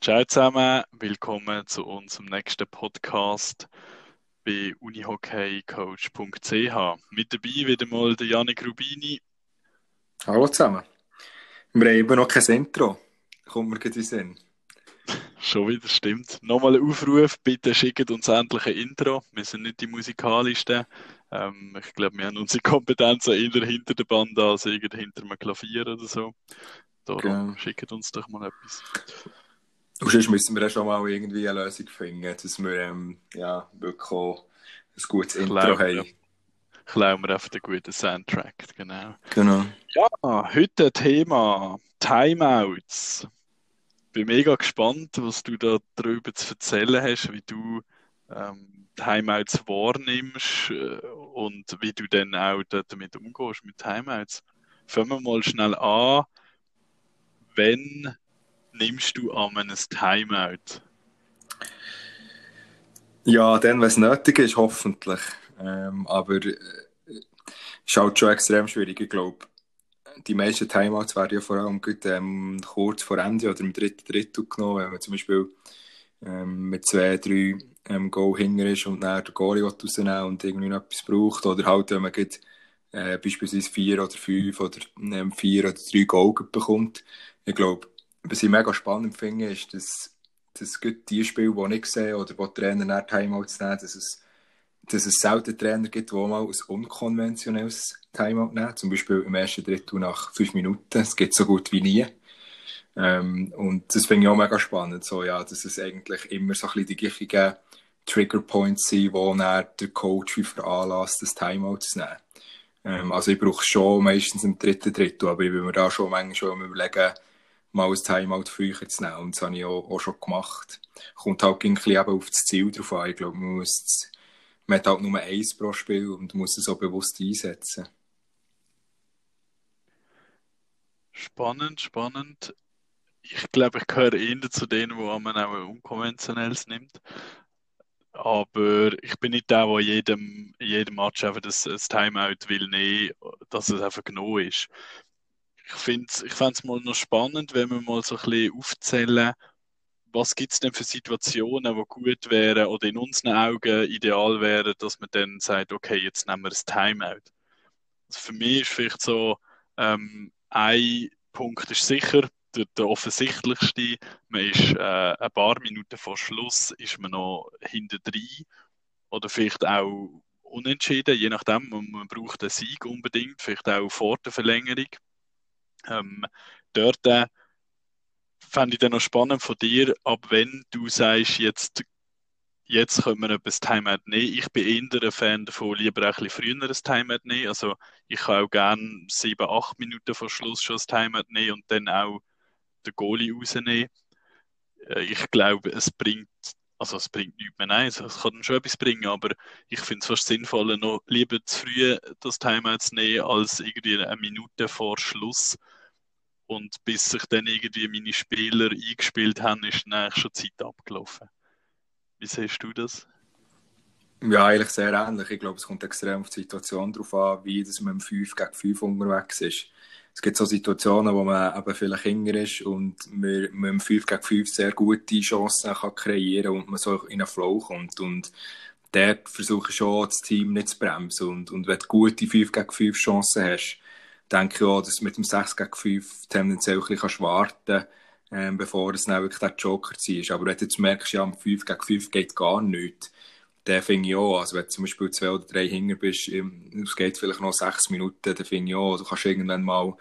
Ciao zusammen, willkommen zu unserem nächsten Podcast bei unihockeycoach.ch. Mit dabei wieder mal der Janik Rubini. Hallo zusammen. Wir haben eben noch kein Intro. Kommt mir gerade in Sinn. Schon wieder, stimmt. Nochmal ein Aufruf, bitte schickt uns endlich ein Intro. Wir sind nicht die musikalischsten. Ähm, ich glaube, wir haben unsere Kompetenzen eher hinter der Band als hinter einem Klavier oder so. Darum genau. schickt uns doch mal etwas. Und sonst müssen wir ja schon mal irgendwie eine Lösung finden, dass wir ähm, ja, wirklich auch ein gutes Intro Klauen, haben. Klauen wir einfach einen guten Soundtrack, genau. Genau. Ja, heute Thema Timeouts. Bin mega gespannt, was du da drüber zu erzählen hast, wie du ähm, Timeouts wahrnimmst äh, und wie du dann auch damit umgehst mit Timeouts. Fangen wir mal schnell an. Wenn nimmst du an einem Timeout? Ja, dann, wenn es nötig ist, hoffentlich. Ähm, aber äh, ist halt schon extrem schwierig, ich glaube. Die meisten Timeouts werden ja vor allem gut, ähm, kurz vor Ende oder im dritten Drittel genommen, wenn man zum Beispiel ähm, mit zwei, drei ähm, Goal hinger ist und dann der Goalie rausnehmen und irgendwie noch etwas braucht. Oder halt, wenn man geht, äh, beispielsweise vier oder fünf oder ähm, vier oder drei Goal bekommt. Ich glaube, was ich mega spannend finde, ist, dass, dass die Spiele, die ich sehe, oder die Trainer nach Timeouts nehmen, dass es, dass es selten Trainer gibt, die mal ein unkonventionelles Timeout nehmen. Zum Beispiel im ersten Drittel nach fünf Minuten. Das geht so gut wie nie. Ähm, und das finde ich auch mega spannend, so, ja, dass es eigentlich immer so ein bisschen die gleichen Trigger Points sind, wo dann der Coach wie veranlasst, das Timeout zu nehmen. Ähm, also ich brauche es schon meistens im dritten Drittel, aber ich will mir da schon manchmal schon überlegen, mal ein Timeout früher zu nehmen. Und das habe ich auch, auch schon gemacht. Kommt halt ein bisschen auf das Ziel drauf an. Ich glaube, man, muss, man hat halt nur eins pro Spiel und muss es auch bewusst einsetzen. Spannend, spannend. Ich glaube, ich gehöre eher zu denen, wo man auch unkonventionelles nimmt. Aber ich bin nicht der, der jedem, jedem Match einfach das, das Timeout will nehmen, dass es einfach genommen ist ich finde es ich mal noch spannend, wenn wir mal so ein bisschen aufzählen, was gibt es denn für Situationen, die gut wären oder in unseren Augen ideal wären, dass man dann sagt, okay, jetzt nehmen wir das Timeout. Also für mich ist vielleicht so, ähm, ein Punkt ist sicher, der, der offensichtlichste, man ist äh, ein paar Minuten vor Schluss, ist man noch hinter drin oder vielleicht auch unentschieden, je nachdem, man, man braucht einen Sieg unbedingt, vielleicht auch vor der Verlängerung. Ähm, dort äh, fände ich dann noch spannend von dir, ab wenn du sagst, jetzt, jetzt können wir etwas Timeout nehmen. Ich bin eher ein Fan davon, lieber ein bisschen früher ein Timeout nehmen. Also ich kann auch gerne sieben, acht Minuten vor Schluss schon ein Timeout nehmen und dann auch den Goalie rausnehmen. Äh, ich glaube, es bringt also es bringt nichts mehr, nein, es kann schon etwas bringen, aber ich finde es fast sinnvoller, noch lieber zu früh das Timeout zu nehmen, als irgendwie eine Minute vor Schluss. Und bis sich dann irgendwie meine Spieler eingespielt haben, ist dann eigentlich schon Zeit abgelaufen. Wie siehst du das? Ja, eigentlich sehr ähnlich. Ich glaube, es kommt extrem auf die Situation darauf an, wie das man im 5 gegen 5 unterwegs ist es gibt so Situationen, wo man eben vielleicht hinger ist und man, man im 5 gegen 5 sehr gute Chancen kann kreieren und man so in einen Flow kommt. Und dort versuche ich schon, das Team nicht zu bremsen. Und, und wenn du gute 5 gegen 5 Chancen hast, denke ich auch, dass du mit dem 6 gegen 5 tendenziell ein bisschen warten kannst, ähm, bevor es dann wirklich der Joker ist. Aber wenn du jetzt merkst, ja, am 5 gegen 5 geht gar nichts, dann finde ich auch, also wenn du zum Beispiel zwei oder drei Hinger bist, es geht vielleicht noch sechs Minuten, dann finde ich auch, du kannst irgendwann mal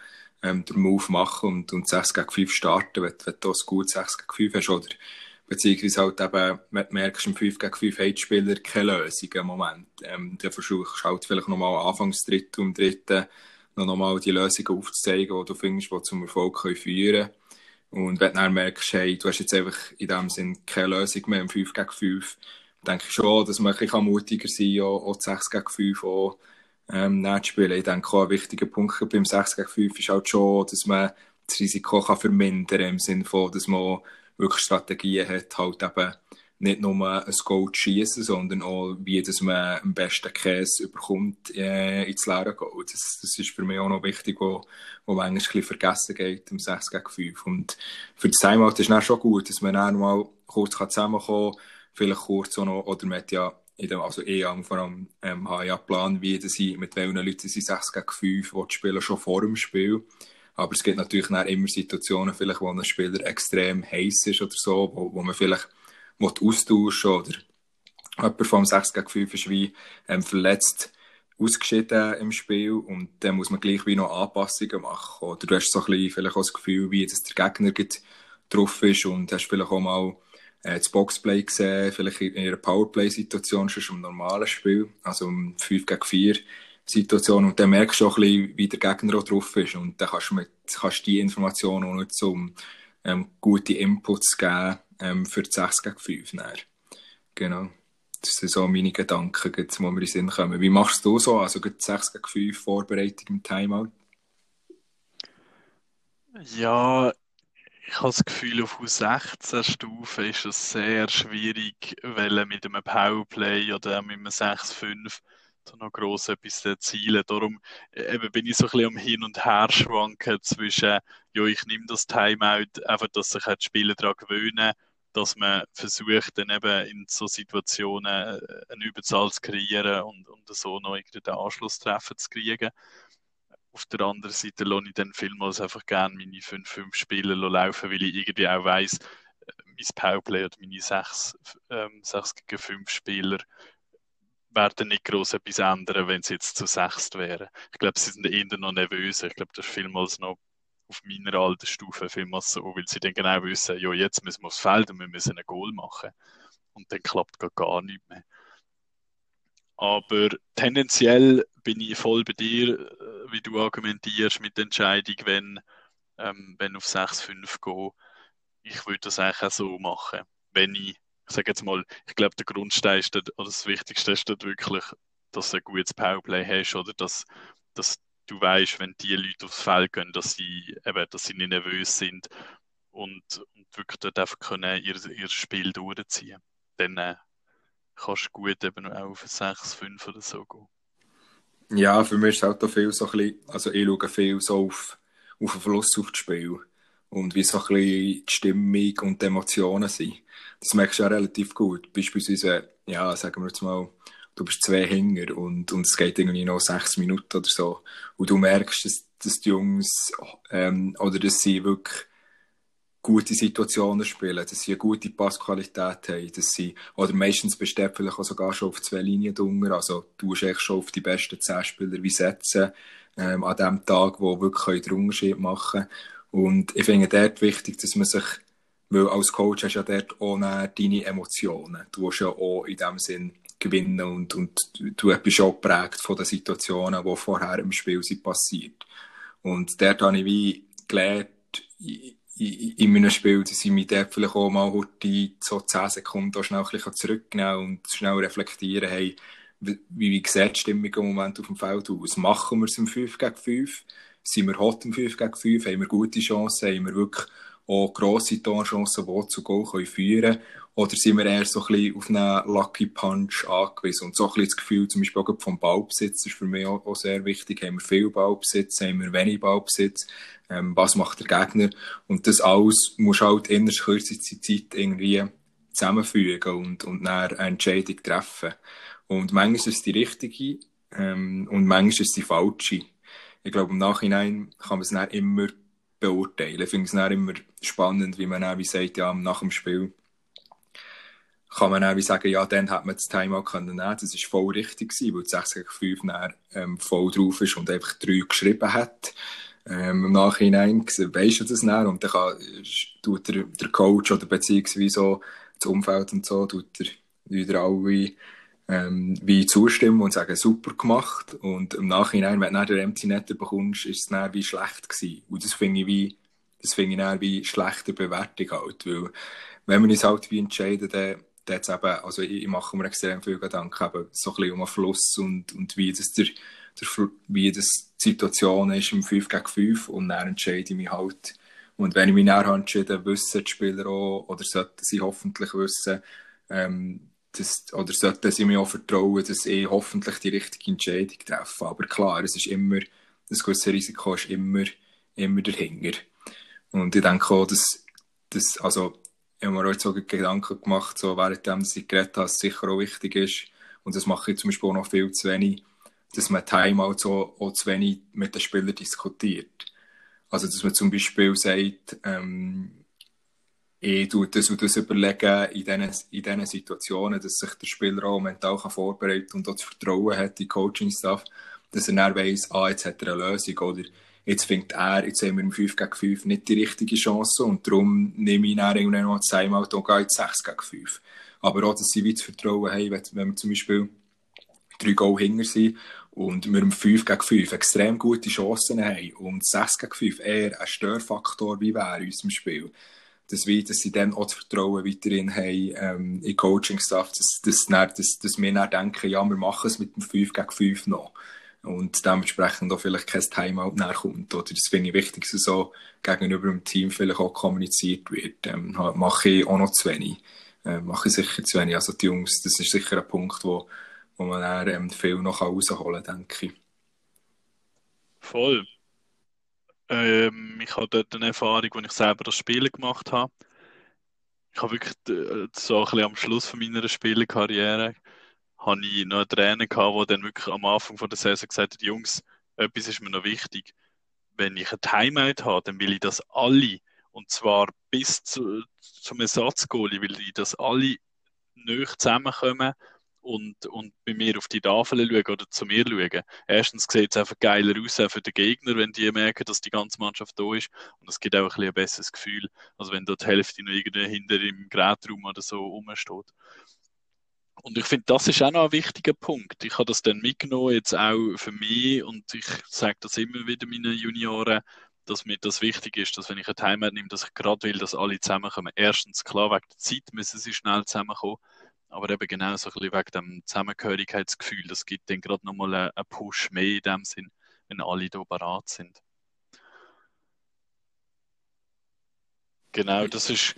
ähm, den Move machen und, und 6 gegen 5 starten, wenn, wenn du das gut 6 gegen 5 hast, oder beziehungsweise halt eben, wenn du merkst, im 5 gegen 5 hat Spieler keine Lösung im Moment, ähm, dann versuchst du halt vielleicht nochmal anfangs dritten und dritten noch nochmal die Lösungen aufzuzeigen, die du findest, die zum Erfolg können führen können. Und wenn du dann merkst, hey, du hast jetzt einfach in dem Sinn keine Lösung mehr im 5 gegen 5, denke schon, dass man ein bisschen mutiger sein kann, auch, auch 6 gegen 5 auch, ähm, zu spielen. Ich denke auch, ein wichtiger Punkt beim 6 gegen 5 ist halt schon, dass man das Risiko kann vermindern kann, im Sinne von, dass man wirklich Strategien hat, halt eben nicht nur ein Goal schießen, sondern auch, wie dass man am besten Käse überkommt äh, ins leere Goal. Das, das ist für mich auch noch wichtig, wo, wo manchmal ein vergessen geht im 6 gegen 5. Und für das Timeout ist es schon gut, dass man dann mal kurz zusammenkommen kann, vielleicht kurz auch noch, oder man hat ja in dem, also eh vor allem, ähm, habe ja Plan, wie sie, mit welchen Leuten sie 6 gegen 5 spielen, schon vor dem Spiel. Aber es gibt natürlich immer Situationen, vielleicht, wo ein Spieler extrem heiß ist oder so, wo, wo man vielleicht austauschen oder jemand vom 6 gegen 5 ist wie ähm, verletzt ausgeschieden im Spiel und dann muss man gleich wie noch Anpassungen machen. Oder du hast so ein bisschen vielleicht auch das Gefühl, wie dass der Gegner drauf ist und hast vielleicht auch mal äh, das Boxplay gesehen, vielleicht in einer Powerplay-Situation, schon im normalen Spiel, also um 5 gegen 4 Situation und dann merkst du auch ein bisschen, wie der Gegner auch drauf ist und dann kannst du, mit, kannst die Informationen auch nutzen, um ähm, gute Inputs zu geben ähm, für die 6 gegen 5. Dann. Genau. Das sind so meine Gedanken, die mir in den Sinn kommen. Wie machst du so? Also die 6 gegen 5 Vorbereitung im Timeout? Ja, ich habe das Gefühl, auf U16-Stufe ist es sehr schwierig, weil mit einem Powerplay oder mit einem 6-5 noch gross etwas erzielen. Darum äh, eben bin ich so ein bisschen am Hin und Her schwanken zwischen, ja, ich nehme das Timeout, einfach, dass sich die Spieler daran gewöhnen, dass man versucht, dann eben in so Situationen äh, eine Überzahl zu kreieren und, und so noch irgendwie den Anschlusstreffer zu kriegen. Auf der anderen Seite lasse ich dann vielmals einfach gerne meine 5-5 Spiele laufen, weil ich irgendwie auch weiss, äh, mein Powerplay oder meine 6, ähm, 6 gegen 5 Spieler werden nicht groß etwas ändern, wenn sie jetzt zu sechst wären. Ich glaube, sie sind eher noch nervös. Ich glaube, das ist vielmals noch auf meiner Altersstufe vielmals so, weil sie dann genau wissen, ja, jetzt müssen wir aufs Feld und wir müssen ein Goal machen. Und dann klappt gar nichts mehr. Aber tendenziell bin ich voll bei dir, äh, wie du argumentierst mit der Entscheidung, wenn, ähm, wenn auf 6-5 gehen. Ich würde das eigentlich auch so machen. Wenn ich ich sage jetzt mal, ich glaube, der Grundstein ist dort, oder das Wichtigste ist dort wirklich, dass du ein gutes Powerplay hast oder dass, dass du weißt, wenn die Leute aufs Feld gehen, dass sie, eben, dass sie nicht nervös sind und, und wirklich dort einfach können ihr, ihr Spiel durchziehen. Dann äh, kannst du gut eben auch auf 6, 5 oder so gehen. Ja, für mich ist es halt auch viel so ein bisschen, also ich schaue viel so auf, auf den Fluss auf das Spiel und wie so ein bisschen die Stimmung und die Emotionen sind. Das merkst du ja relativ gut. Beispielsweise, ja, sagen wir jetzt mal, du bist zwei Hänger und, und es geht irgendwie noch sechs Minuten oder so. Und du merkst, dass, dass die Jungs, ähm, oder dass sie wirklich gute Situationen spielen, dass sie eine gute Passqualität haben, dass sie, oder meistens besteht vielleicht auch sogar schon auf zwei Linien drunter, also du musst echt schon auf die besten zehn Spieler wie setzen, ähm, an dem Tag, wo wirklich den Unterschied machen können. Und ich finde dort wichtig, dass man sich, weil als Coach hast du ja dort auch deine Emotionen. Du hast ja auch in dem Sinn gewinnen und, und du bist auch geprägt von den Situationen, die vorher im Spiel sind passiert. Und dort habe ich wie gelernt, in meinem Spiel, dass ich mich dort vielleicht auch mal heute so 10 Sekunden schnell ein bisschen zurücknehmen und schnell reflektieren, hey, wie, wie sieht die Stimmung im Moment auf dem Feld aus? Machen wir es im 5 gegen 5? sind wir hot im 5 gegen 5, haben wir gute Chancen, haben wir wirklich auch grosse Torchancen, die zu Goal führen können? Oder sind wir eher so ein bisschen auf einen Lucky Punch angewiesen? Und so ein bisschen das Gefühl, zum Beispiel auch vom Ballbesitz, ist für mich auch, auch sehr wichtig. Haben wir viel Ballbesitz? Haben wir wenig Ballbesitz? Ähm, was macht der Gegner? Und das alles muss halt in der kürzesten Zeit irgendwie zusammenfügen und, und dann eine Entscheidung treffen. Und manchmal ist es die richtige, ähm, und manchmal ist es die falsche ich glaube, im Nachhinein kann man es nicht immer beurteilen. Ich finde es nicht immer spannend, wie man dann wie sagt, ja, nach dem Spiel kann man wie sagen, ja, dann hat man das Timeout können nehmen. Das war voll richtig gewesen, weil 6 gegen 5 dann, ähm, voll drauf ist und einfach 3 geschrieben hat. Ähm, Im Nachhinein weisst du das dann und dann kann, tut der, der Coach oder beziehungsweise so das Umfeld und so, tut er wieder alle ähm, wie zustimmen und sagen, super gemacht. Und im Nachhinein, wenn du dann den Empty Netter bekommst, ist es dann wie schlecht gewesen. Und das finde ich wie, das finde ich dann wie schlechte Bewertung halt. Weil, wenn man uns halt wie entscheiden, dann, dann eben, also ich, ich mache mir extrem viel Gedanken, eben so ein bisschen um den Fluss und, und wie das der, der, wie das die Situation ist im 5 gegen 5 und dann entscheide ich mich halt. Und wenn ich mich näher entschieden, wissen die Spieler auch, oder sollten sie hoffentlich wissen, ähm, das, oder sollten sie mir auch vertrauen, dass ich hoffentlich die richtige Entscheidung treffe. Aber klar, es ist immer, das gewisse Risiko ist immer, immer dahinter. Und ich denke auch, dass, dass also, ich habe mir auch so Gedanken gemacht, so währenddem ich geredet habe, dass es sicher auch wichtig ist, und das mache ich zum Beispiel auch noch viel zu wenig, dass man Timeout so auch zu wenig mit den Spielern diskutiert. Also, dass man zum Beispiel sagt, ähm, ich tue das und das überlegen in diesen, in diesen Situationen, dass sich der Spieler auch mental kann vorbereiten und auch das Vertrauen hat in Coaching-Stuff, dass er dann weiss, ah, jetzt hat er eine Lösung oder jetzt findet er, jetzt haben wir im 5 gegen 5 nicht die richtige Chance und darum nehme ich dann irgendwann noch Timeout und gehe jetzt 6 gegen 5. Aber auch, dass sie wie das Vertrauen haben, wenn, wir zum Beispiel drei Goal hinger sind und wir im 5 gegen 5 extrem gute Chancen haben und 6 gegen 5 eher ein Störfaktor wie wäre in unserem Spiel dass, wir, dass sie dann auch das Vertrauen weiterhin haben ähm, in Coaching-Stuff, dass, dass, dass, dass wir dann denken, ja, wir machen es mit dem 5 gegen 5 noch. Und dementsprechend auch vielleicht kein Timeout nachkommt. Oder das finde ich wichtig, dass so gegenüber dem Team vielleicht auch kommuniziert wird. Ähm, mache ich auch noch zu wenig. Ähm, mache ich sicher zu wenig. Also die Jungs, das ist sicher ein Punkt, wo, wo man dann ähm, viel noch rausholen kann, denke ich. Voll. Ähm, ich habe dort eine Erfahrung, als ich selber das Spielen gemacht habe. Ich habe wirklich äh, so ein bisschen am Schluss von meiner Spielerkarriere habe ich noch einen Trainer gehabt, der dann wirklich am Anfang von der Saison gesagt hat, Jungs, etwas ist mir noch wichtig. Wenn ich ein Timeout habe, dann will ich, dass alle, und zwar bis zu, zum Ersatzgoalie, will ich, dass alle nicht zusammenkommen und, und bei mir auf die Tafel schauen oder zu mir schauen. Erstens sieht es einfach geiler aus für den Gegner, wenn die merken, dass die ganze Mannschaft da ist. Und es gibt auch ein, bisschen ein besseres Gefühl, als wenn dort die Hälfte noch irgendwie hinter im Gerätraum oder so rumsteht. Und ich finde, das ist auch noch ein wichtiger Punkt. Ich habe das dann mitgenommen, jetzt auch für mich, und ich sage das immer wieder meinen Junioren, dass mir das wichtig ist, dass wenn ich ein Timeout nehme, dass ich gerade will, dass alle zusammenkommen. Erstens, klar, wegen der Zeit müssen sie schnell zusammenkommen aber eben genau so ein bisschen wegen dem Zusammengehörigkeitsgefühl. Das gibt dann gerade nochmal einen Push mehr in dem Sinn, wenn alle da bereit sind. Genau, das ist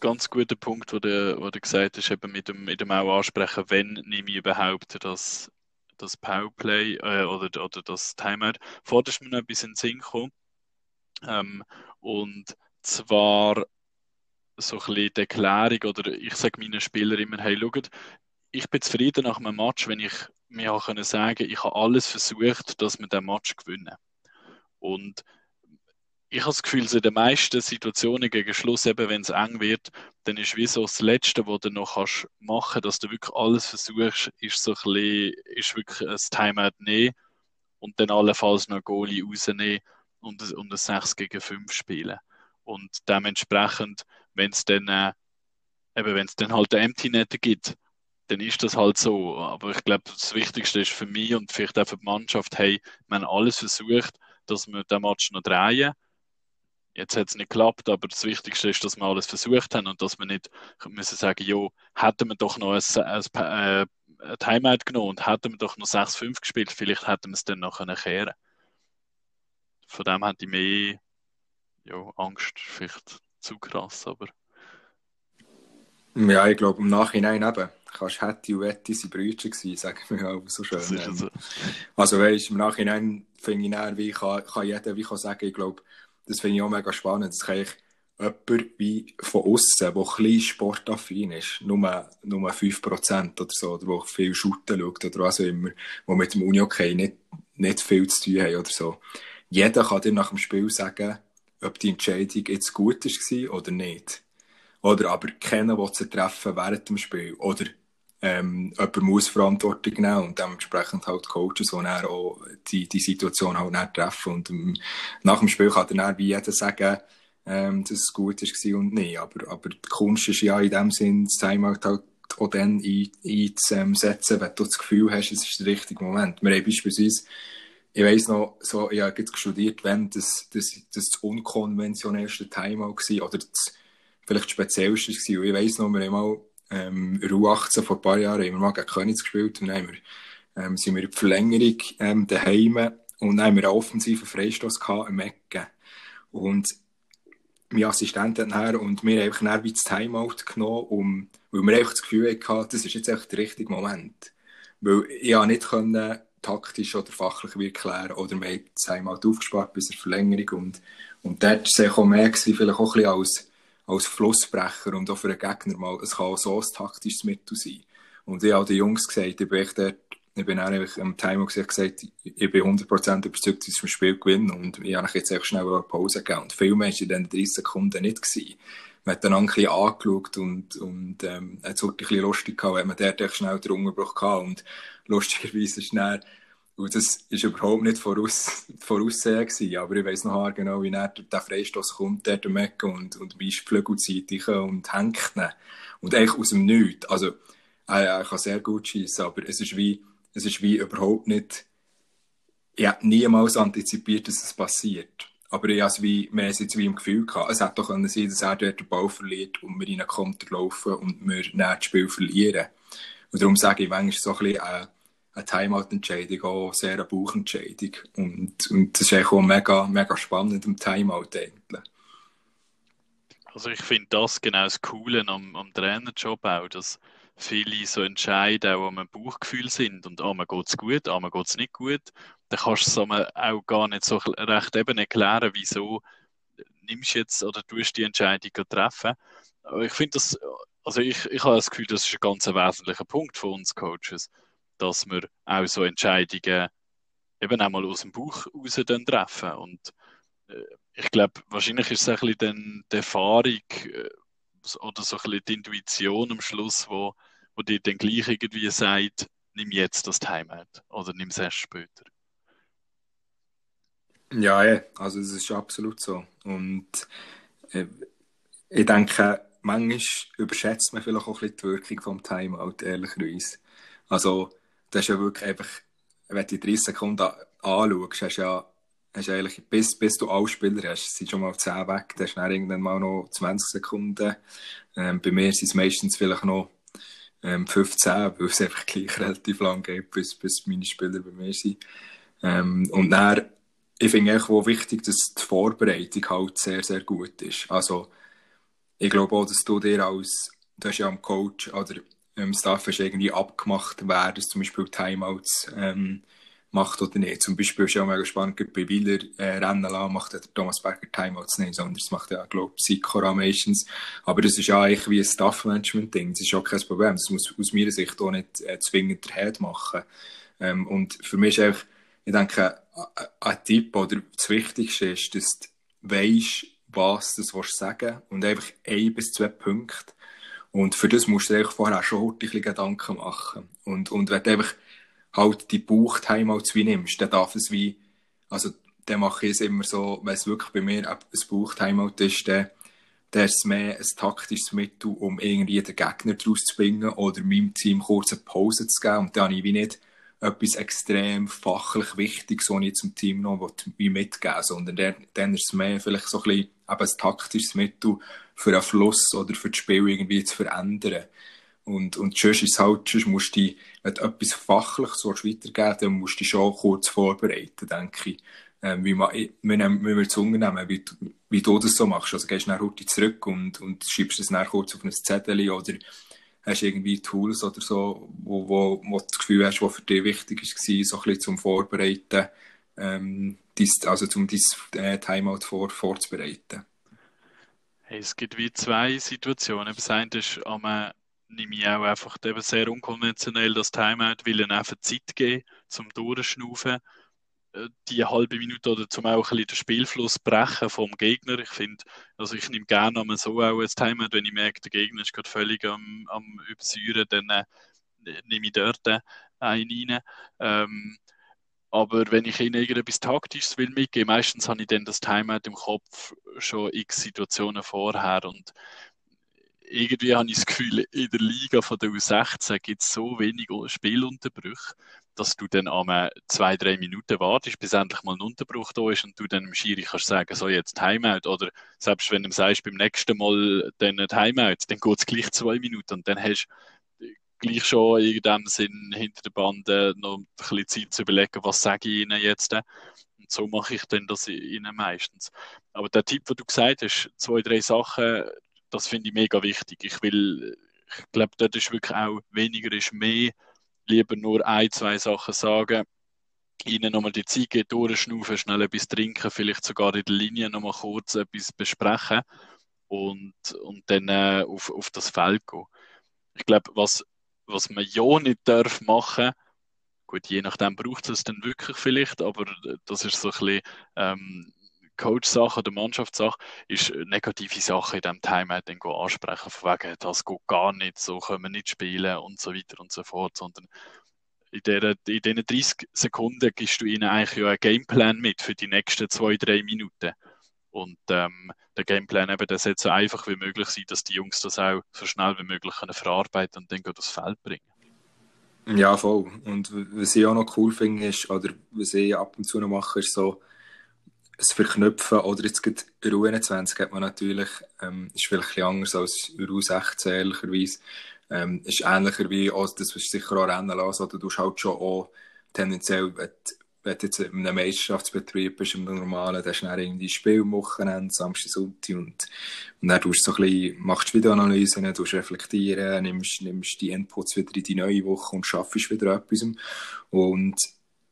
ganz guter Punkt, wo du, du gesagt hast, eben mit dem, mit dem auch ansprechen, wenn nehme ich überhaupt das, das Powerplay äh, oder, oder das Timeout. Vorher ist mir noch etwas in den Sinn gekommen. Ähm, und zwar so ein bisschen die Erklärung oder ich sage meinen Spielern immer, hey, schaut, ich bin zufrieden nach einem Match, wenn ich mir auch können sagen ich habe alles versucht, dass wir den Match gewinnen. Und ich habe das Gefühl, in den meisten Situationen gegen Schluss, eben wenn es eng wird, dann ist wie so das Letzte, was du noch kannst machen dass du wirklich alles versuchst, ist so ein bisschen, ist wirklich ein Timeout nehmen und dann allenfalls noch Goalie rausnehmen und, und ein 6 gegen 5 spielen. Und dementsprechend wenn es dann, äh, eben, wenn es dann halt eine Empty Net gibt, dann ist das halt so. Aber ich glaube, das Wichtigste ist für mich und vielleicht auch für die Mannschaft, hey, wir alles versucht, dass wir den Match noch drehen. Jetzt hat es nicht geklappt, aber das Wichtigste ist, dass wir alles versucht haben und dass wir nicht müssen sagen, jo, hätten wir doch noch ein, ein, ein, ein Timeout genommen und hätten wir doch noch 6-5 gespielt, vielleicht hätten wir es dann noch kehren. Von dem hätte ich mehr jo, Angst, vielleicht zu krass, aber. Ja, ich glaube, im Nachhinein eben. Kannst hätte und wette sein Brüder gewesen, sagen wir auch so schön. Also, also weißt, im Nachhinein finde ich dann, wie kann, kann jeder wie kann sagen, ich glaube, das finde ich auch mega spannend. Das kann ich jemand wie von außen, der ein bisschen sportaffin ist, nur, nur 5% oder so, oder der viel shooten schaut oder was auch immer, der mit dem Uni-Okay nicht, nicht viel zu tun hat oder so. Jeder kann dir nach dem Spiel sagen, ob die Entscheidung jetzt gut war oder nicht. Oder aber kennen, was sie treffen während dem Spiel. Oder ähm, jemand muss Verantwortung nehmen und dementsprechend halt Coaches, die dann auch die, die Situation halt nicht treffen. Und ähm, nach dem Spiel kann dann wie jeder sagen, ähm, dass es gut war und nicht. Aber, aber die Kunst ist ja in dem Sinn, das Timeout halt auch dann einzusetzen, wenn du das Gefühl hast, es ist der richtige Moment. Wir haben beispielsweise ich weiss noch, so, ich habe studiert, wenn das, das, das, das unkonventionellste Timeout war oder das vielleicht speziellste war. Und ich weiss noch, wir haben mal ähm, U18 vor ein paar Jahren haben wir mal gegen Königs gespielt und dann haben wir, ähm, sind wir in die Verlängerung ähm, daheim und dann haben wir einen offensiven Freistoß gehabt im Ecken. Und mein Assistent hat nachher und wir haben einfach dann wie das Timeout genommen, um Weil wir einfach das Gefühl hatten, das ist jetzt echt der richtige Moment. Weil ich ja nicht können, taktisch oder fachlich erklären oder wir haben es einmal aufgespart bis zur Verlängerung und, und dort war es auch mehr vielleicht auch ein bisschen als, als Flussbrecher und auch für den Gegner mal, es kann auch so ein taktisches Mittel sein. Und ich habe den Jungs gesagt, ich bin echt dort ich bin eigentlich am Timer gesagt, ich bin 100% überzeugt, dass wir das Spiel gewinnen. Und ich habe jetzt echt schnell eine Pause gegeben. Und viel mehr war in den 30 Sekunden nicht. Gewesen. Man hat dann ein bisschen angeschaut und, und ähm, hat es wirklich ein bisschen lustig gehabt, weil man dort echt schnell den Unterbruch gehabt. Und lustigerweise ist dann, und das ist überhaupt nicht voraus, voraussehen aber ich weiss noch genau, wie er der Freistoß kommt, der der Mecke und, und wie Flügelzeit und hängt ihn. Und eigentlich aus dem Nichts. Also, er, er kann sehr gut schießen, aber es ist wie, es ist wie überhaupt nicht, ich habe niemals antizipiert, dass es passiert. Aber ich habe es jetzt wie im Gefühl gehabt. Es hätte doch können sein, dass er den Ball verliert und wir einen Konter laufen und wir nicht das Spiel verlieren. Und darum sage ich, manchmal so ein bisschen eine, eine Timeout-Entscheidung auch sehr eine Bauchentscheidung. Und, und das ist eigentlich auch mega, mega spannend im Timeout eigentlich. Also ich finde das genau das Coole am, am Trainerjob auch, dass viele so entscheiden, auch am Bauchgefühl sind und einmal ah, geht es gut, einmal geht es nicht gut. Dann kannst du es auch gar nicht so recht eben erklären, wieso nimmst du jetzt oder tust die Entscheidung treffen. Aber ich finde das, also ich, ich habe das Gefühl, das ist ein ganz wesentlicher Punkt für uns Coaches, dass wir auch so Entscheidungen eben auch mal aus dem Bauch raus dann treffen. Und äh, ich glaube, wahrscheinlich ist es ein bisschen die Erfahrung äh, oder so ein bisschen die Intuition am Schluss, wo, wo dir dann gleich irgendwie sagt, nimm jetzt das Timeout oder nimm es erst später. Ja, ja, also es ist absolut so. Und äh, ich denke, manchmal überschätzt man vielleicht auch ein bisschen die Wirkung vom Timeout, ehrlicherweise. Also, das ist ja wirklich einfach, wenn du die 30 Sekunden anschaust, hast ja hast eigentlich, bis, bis du alle Spieler hast, sind schon mal 10 weg, dann hast du irgendwann mal noch 20 Sekunden. Ähm, bei mir sind es meistens vielleicht noch ähm, 15, weil es einfach gleich relativ lang geht, bis, bis meine Spieler bei mir sind. Ähm, und dann, ich finde auch wichtig, dass die Vorbereitung halt sehr, sehr gut ist. Also, ich glaube auch, dass du dir als, du hast ja am Coach oder im Staff hast irgendwie abgemacht, wer das zum Beispiel Timeouts ähm, macht oder nicht. Zum Beispiel ist ja auch mega spannend, bei Wieler äh, Rennen lassen, macht der Thomas Berger Timeouts nicht, sondern das macht ja, glaube ich, meistens. Aber das ist ja eigentlich wie ein Staff-Management-Ding. Das ist auch kein Problem. Das muss aus meiner Sicht auch nicht äh, zwingend der Head machen. Ähm, und für mich ist einfach, ich denke, ein Tipp oder das Wichtigste ist, dass du weisst, was du sagen willst und einfach ein bis zwei Punkte. Und für das musst du dir vorher schon ein bisschen Gedanken machen. Und, und wenn du einfach halt die Bauchtimeouts wie nimmst, dann darf es wie, also dann mache ich es immer so, wenn es wirklich bei mir ein Bauchtimeout ist, dann, dann ist es mehr ein taktisches Mittel, um irgendwie den Gegner daraus zu bringen oder meinem Team kurz eine Pause zu geben und dann habe ich wie nicht etwas extrem fachlich Wichtiges, was ich zum Team noch mitgeben sondern dann, ist es mehr vielleicht so ein bisschen eben ein taktisches Mittel für einen Fluss oder für das Spiel irgendwie zu verändern. Und, und sonst ist es halt, sonst musst du, wenn du etwas Fachliches weitergeben dann musst du dich schon kurz vorbereiten, denke ich. Ähm, wie man, nehmen, wir es unternehmen, wie, wie du das so machst. Also gehst du dann heute zurück und, und schreibst es dann kurz auf ein Zettel oder hast irgendwie Tools oder so, wo, wo, wo du das Gefühl hast, was für dich wichtig war, so ein bisschen zum Vorbereiten, ähm, dies, also zum dein äh, Timeout vor, vorzubereiten. Hey, es gibt wie zwei Situationen. Das eine ist, am nehme ich auch einfach sehr unkonventionell das Timeout, will ihnen einfach Zeit geben, zum Durchschnaufen, äh, die halbe Minute oder zum auch ein den Spielfluss brechen vom Gegner. Ich finde, also ich nehme gerne einmal so auch ein Timeout, wenn ich merke, der Gegner ist gerade völlig am, am Übersäuren, dann äh, nehme ich dort äh, einen rein. Ähm, aber wenn ich ihnen irgendetwas Taktisches will mitgeben, meistens habe ich dann das Timeout im Kopf schon x Situationen vorher und irgendwie habe ich das Gefühl, in der Liga von der U16 gibt es so wenig Spielunterbrüche, dass du dann einmal zwei, drei Minuten wartest, bis endlich mal ein Unterbruch da ist und du dann dem Schiri kannst sagen, so jetzt Timeout. Oder selbst wenn du sagst, beim nächsten Mal dann Timeout, dann geht es gleich zwei Minuten und dann hast du gleich schon in dem Sinn hinter der Bande noch ein bisschen Zeit zu überlegen, was sage ich ihnen jetzt. Und so mache ich dann das ihnen meistens. Aber der Tipp, den du gesagt hast, zwei, drei Sachen, das finde ich mega wichtig. Ich will, ich glaube, dort ist wirklich auch weniger ist mehr. Lieber nur ein, zwei Sachen sagen, ihnen nochmal die Zeit geben, durchschnaufen, schnell etwas trinken, vielleicht sogar in der Linie nochmal kurz etwas besprechen und, und dann äh, auf, auf das Feld gehen. Ich glaube, was, was man ja nicht darf machen, gut, je nachdem braucht es dann wirklich vielleicht, aber das ist so ein bisschen ähm, Coach-Sache oder Mannschaftssache, ist negative Sachen in diesem Timeout dann ansprechen, von wegen, das geht gar nicht, so können wir nicht spielen und so weiter und so fort, sondern in, der, in diesen 30 Sekunden gibst du ihnen eigentlich ja einen Gameplan mit für die nächsten zwei, drei Minuten. Und ähm, der Gameplan eben, der sollte so einfach wie möglich sein, dass die Jungs das auch so schnell wie möglich können verarbeiten und dann aufs Feld bringen. Ja, voll. Und was ich auch noch cool finde, ist, oder was ich ab und zu noch mache, ist so, das Verknüpfen, oder jetzt gibt U21 hat man natürlich, ähm, ist vielleicht ein anders als U16 ehrlicherweise, ähm, ist ähnlicher wie, auch, das wirst du sicher auch rennen lassen, oder du hast halt schon auch tendenziell, wenn, wenn du jetzt in einem Meisterschaftsbetrieb bist, im normalen, dann hast du dann irgendwie Spielwochenende, Samstag, Sonntag und, und dann tust du so ein bisschen, machst Videoanalysen, tust reflektieren, nimmst, nimmst die Inputs wieder in die neue Woche und schaffst wieder etwas. Und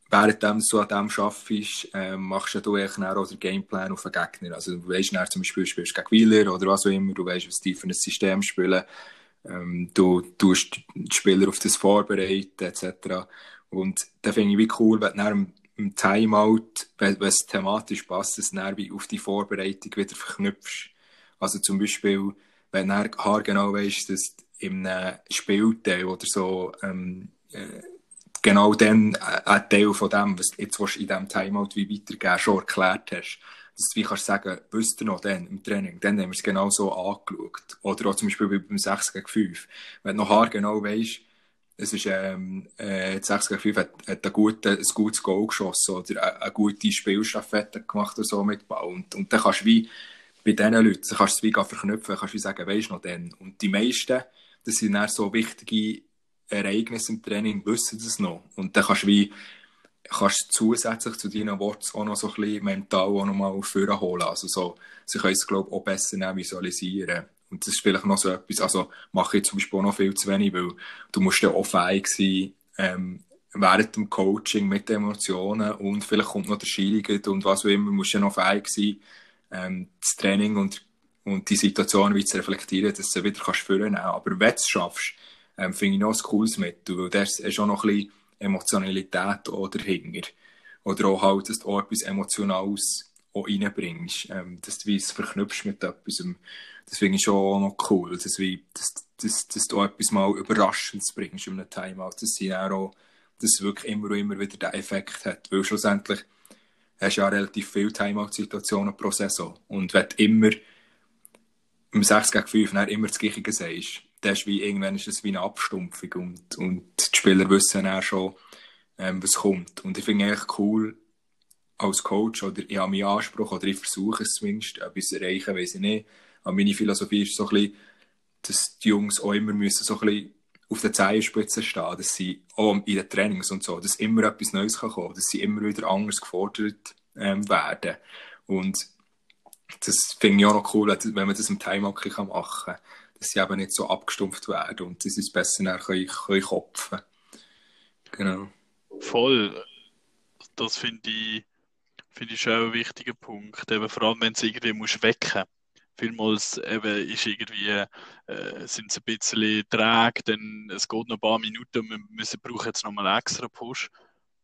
während du an dem arbeitest, äh, machst du auch den Gameplan auf den Gegner. Also du weißt dann zum Beispiel, du spielst gegen Wheeler oder was auch immer, du weißt, was die für ein System spielen, ähm, du tust die Spieler auf das vorbereiten, etc. Und da finde ich wie cool, wenn du im Timeout, wenn, es thematisch passt, wie auf die Vorbereitung wieder verknüpfst. Also zum Beispiel, wenn du haargenau weißt, dass im Spielteil oder so ähm, äh, genau dann äh, ein Teil von dem, was jetzt in diesem Timeout wie weitergeben, schon erklärt hast. Dass du wie kannst sagen, wisst ihr noch dann im Training, dann haben wir es genau so angeschaut. Oder auch zum Beispiel beim 6 gegen 5. Wenn du noch genau weißt, es ist, ähm, äh, 6 gegen 5 hat, hat ein, gute, ein gutes Goal geschossen oder eine, eine gute Spielstaffette gemacht oder so mit Ball. Und, und dann kannst du wie, bei diesen Leuten, kannst du es wie verknüpfen, kannst du wie sagen, weisst du noch dann. Und die meisten, das sind dann so wichtige Ereignisse im Training, wissen das noch. Und dann kannst du wie, kannst zusätzlich zu deinen Worten auch noch so ein bisschen mental auch noch mal vorholen. Also so, sie können es, glaube ich, auch besser visualisieren. Und das ist vielleicht noch so etwas, also mache ich zum Beispiel auch noch viel zu wenig, weil du musst ja auch fähig sein, ähm, während dem Coaching mit Emotionen und vielleicht kommt noch der Schiri und was auch immer, musst du ja noch fähig sein, ähm, das Training und, und die Situation wieder zu reflektieren, dass du wieder kannst führen kannst. Aber wenn du es schaffst, ähm, finde ich noch ein cooles Mittel, weil da ist auch noch ein bisschen Emotionalität dahinter. Oder auch halt, dass du auch etwas Emotionales auch reinbringst, ähm, dass du es verknüpfst mit etwas. Das finde ich schon noch cool, dass, wie, dass, dass, dass du auch etwas mal Überraschendes bringst in einem Timeout. Dass sie auch, dass es wirklich immer und immer wieder den Effekt hat. Weil schlussendlich hast du ja relativ viele Timeout-Situationen pro Saison. Und wenn du immer im 6 gegen 5 immer das Gleiche sagst, dann ist wie, irgendwann ist es wie eine Abstumpfung und, und die Spieler wissen auch schon, ähm, was kommt. Und ich finde eigentlich cool, als Coach, oder ich habe meinen Anspruch, oder ich versuche es zumindest, etwas zu erreichen, weiß ich nicht. Aber meine Philosophie ist so ein bisschen, dass die Jungs auch immer müssen so ein bisschen auf der Zehenspitze stehen, dass sie auch in den Trainings und so, dass immer etwas Neues kann kommen, dass sie immer wieder anders gefordert ähm, werden. Und das finde ich auch noch cool, wenn man das im Timeout machen kann dass sie eben nicht so abgestumpft werden und sie es besser können, können kopfen Genau. Voll. Das finde ich, find ich schon ein wichtiger Punkt. Eben vor allem, wenn sie irgendwie musst wecken Vielmals eben ist irgendwie, äh, sind sie ein bisschen träge, dann es geht noch ein paar Minuten und wir müssen, brauchen jetzt noch mal einen extra Push.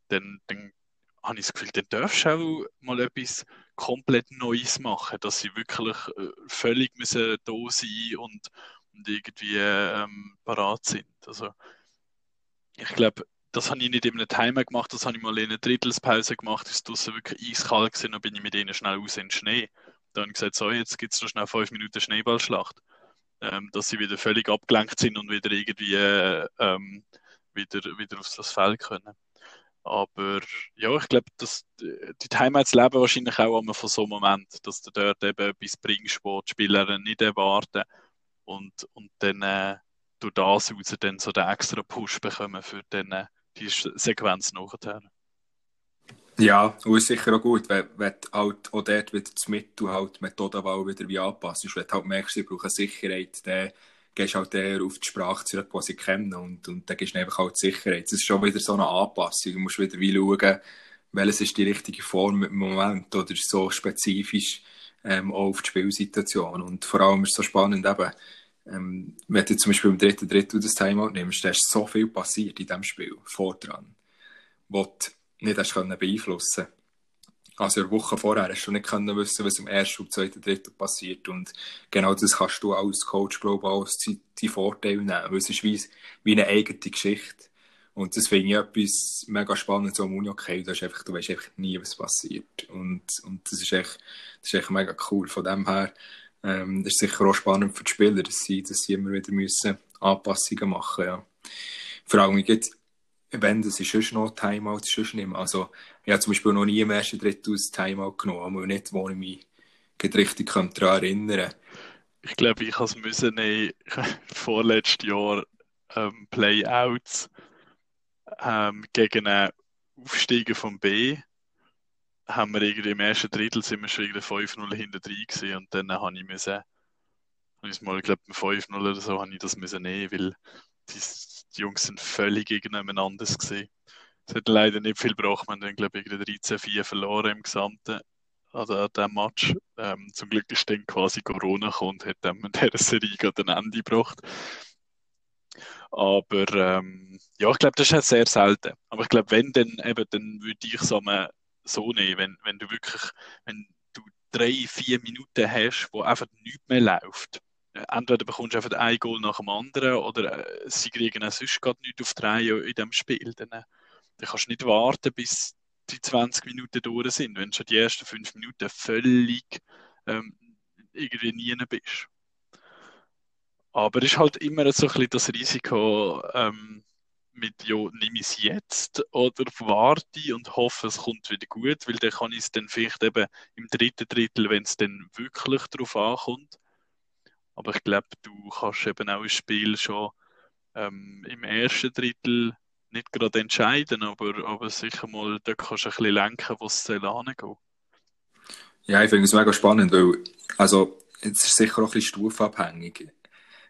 Dann, dann habe ich das Gefühl, dann darfst du auch mal etwas komplett Neues machen, dass sie wirklich äh, völlig müssen da sein und, und irgendwie ähm, parat sind. Also ich glaube, das habe ich nicht in einem Timer gemacht, das habe ich mal in einer Drittelspause gemacht, ist draußen wirklich eiskalt gewesen, dann bin ich mit ihnen schnell aus in den Schnee. Dann gesagt, so, jetzt gibt es noch schnell fünf Minuten Schneeballschlacht. Ähm, dass sie wieder völlig abgelenkt sind und wieder irgendwie äh, ähm, wieder, wieder auf das Feld können. Aber ja, ich glaube, dass die Timeouts leben wahrscheinlich auch immer von so einem Moment, dass du dort eben etwas bringst, was die Spieler nicht erwarten und, und dann äh, durch das raus dann so den extra Push bekommen für dann, äh, die Sequenz nachher. Ja, und ist sicher auch gut, wenn, wenn halt auch dort wieder das Mittel halt Methodenwahl wieder wie anpasst. Wenn du halt merkst, ich brauche Sicherheit, dann gehst halt eher auf die Sprache zurück, die sie kennen und, und dann gehst du einfach halt Sicherheit. Das ist schon wieder so eine Anpassung. Du musst wieder wie schauen, welches ist die richtige Form im Moment oder so spezifisch ähm, auch auf die Spielsituation. Und vor allem ist es so spannend eben, ähm, wenn du zum Beispiel im dritten Drittel das Timeout nimmst, da ist so viel passiert in diesem Spiel, vordran, was du nicht hast können beeinflussen also eine Woche vorher hast du nicht können wissen, was im ersten und zweiten Drittel passiert. Und genau das kannst du als Coach, glaube ich, als deinen Vorteil nehmen. Weil es ist wie, wie eine eigene Geschichte. Und das finde ich etwas mega spannend, so am Unihockey. Du, einfach, du weißt einfach nie, was passiert. Und, und das, ist echt, das ist echt mega cool. Von dem her, ähm, ist sicher auch spannend für die Spieler, dass sie, dass sie immer wieder müssen Anpassungen machen ja. Vor allem wenn das ist sonst noch Timeout sonst nicht mehr. Also, ich habe zum Beispiel noch nie im ersten Drittel aus Timeout genommen, aber nicht, wo ich mich richtig daran erinnern kann. Ich glaube, ich habe es müssen nehmen, vorletztes Jahr ähm, Playouts ähm, gegen einen Aufsteiger vom B haben wir irgendwie im ersten Drittel sind wir schon 5-0 hinter drin gewesen und dann habe ich müssen, mal, ich glaube, 5-0 oder so, habe ich das müssen nehmen, weil die, die Jungs sind völlig gegeneinander gesehen. Es hat leider nicht viel gebracht, wir haben glaube ich, 13-4 verloren im Gesamten also an Match. Ähm, zum Glück ist dann quasi Corona gekommen und hat dann dieser Serie gerade ein Ende gebracht. Aber ähm, ja, ich glaube, das ist halt sehr selten. Aber ich glaube, wenn, dann eben, dann würde ich es so nehmen, wenn, wenn du wirklich, wenn du drei, vier Minuten hast, wo einfach nichts mehr läuft. Entweder bekommst du einfach ein Goal nach dem anderen oder äh, sie kriegen auch sonst gerade nichts auf drei in diesem Spiel. Dann, äh, dann kannst du nicht warten, bis die 20 Minuten durch sind, wenn du schon die ersten fünf Minuten völlig ähm, irgendwie nie bist. Aber es ist halt immer so ein bisschen das Risiko ähm, mit, ja, nehme ich es jetzt oder warte und hoffe, es kommt wieder gut, weil dann kann ich es dann vielleicht eben im dritten Drittel, wenn es dann wirklich darauf ankommt. Aber ich glaube, du kannst eben auch ein Spiel schon ähm, im ersten Drittel nicht gerade entscheiden, aber, aber sicher mal, da kannst du ein bisschen lenken, wo es hingehen Ja, ich finde es mega spannend, weil, also, es ist sicher auch ein bisschen stufenabhängig.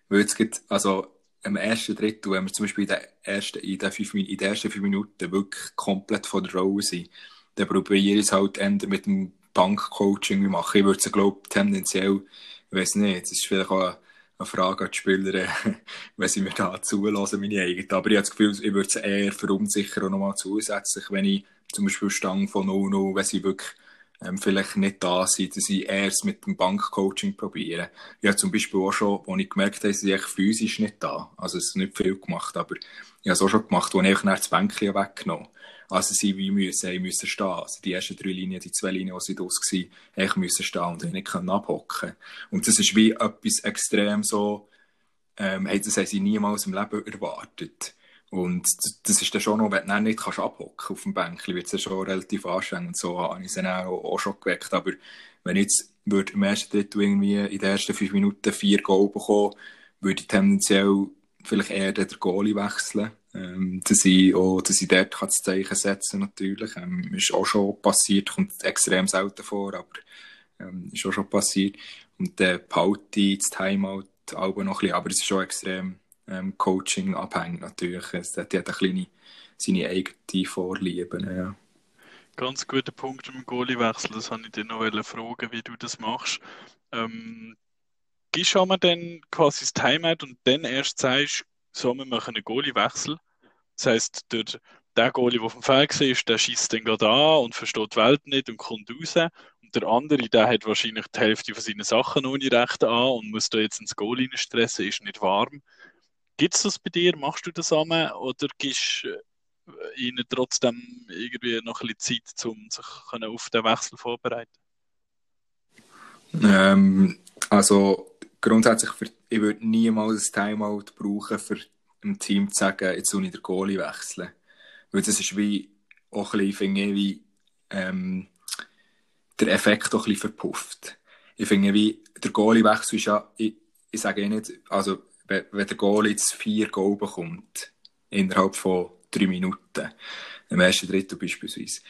Weil es gibt, also im ersten Drittel, wenn wir zum Beispiel in den ersten, in den, fünf, in den ersten fünf Minuten wirklich komplett von der Rolle sind, dann probiere ich es halt eher mit dem Bankcoaching machen. Ich würde es, glaube ich, tendenziell, ich weiß nicht, das ist vielleicht auch eine Frage an die Spieler, wenn sie mir da zulassen, meine eigene. Aber ich habe das Gefühl, ich würde es eher verunsichern, nochmal zusätzlich, wenn ich zum Beispiel Stangen von 0-0, wenn sie wirklich ähm, vielleicht nicht da sind, dass ich erst mit dem Bankcoaching probiere. Ich habe zum Beispiel auch schon, wo ich gemerkt habe, sie sind physisch nicht da. Also es ist nicht viel gemacht, aber ich habe es auch schon gemacht, wo ich einfach das Bänkchen weggenommen also sie wie müssen, sie müssen stehen. Also die ersten drei Linien, die zwei Linien, die sie draus waren, echt müssen stehen und nicht können abhocken. Und das ist wie etwas extrem so, ähm, das haben sie niemals im Leben erwartet. Und das ist dann schon noch, wenn du nicht kannst abhocken auf dem Bänkchen, wird es schon relativ anstrengend. Und so habe ich es dann auch, auch schon geweckt. Aber wenn ich jetzt würde im ersten Drittel irgendwie in den ersten fünf Minuten vier Goal bekommen, würde ich tendenziell vielleicht eher den Goalie wechseln. Ähm, dass ich auch, dass ich dort das Zeichen setzen natürlich. Ähm, ist auch schon passiert, kommt extrem selten vor, aber ähm, ist auch schon passiert. Und dann behalte ich das Timeout auch noch ein bisschen, aber es ist schon extrem ähm, Coaching abhängig natürlich. Es hat jeder kleine, seine eigene Vorlieben. Ja. Ganz guter Punkt im Goaliewechsel, das habe ich dir noch fragen, wie du das machst. Ähm, gehst du dann quasi das Timeout und dann erst sagst, so, wir machen einen Goaliewechsel. Das heisst, der, der Goalie, der auf dem Feld ist, der schießt dann gerade an und versteht die Welt nicht und kommt raus. Und der andere, der hat wahrscheinlich die Hälfte von seinen Sachen nicht recht an und muss da jetzt ins Goal stressen, ist nicht warm. Gibt es das bei dir? Machst du das zusammen oder gibst äh, ihnen trotzdem irgendwie noch ein bisschen Zeit, um sich auf den Wechsel vorzubereiten? Ähm, also grundsätzlich, ich würde niemals ein Timeout brauchen, für einem Team zu sagen, jetzt soll ich den Goalie wechseln. Weil das ist wie, auch ein bisschen, finde ich, wie, ähm, der Effekt auch ein bisschen verpufft. Ich finde, wie, der Goalie-Wechsel ist ja, ich, ich sage eh nicht, also, wenn, wenn der Goalie jetzt vier Goal bekommt, innerhalb von drei Minuten, im ersten Drittel beispielsweise,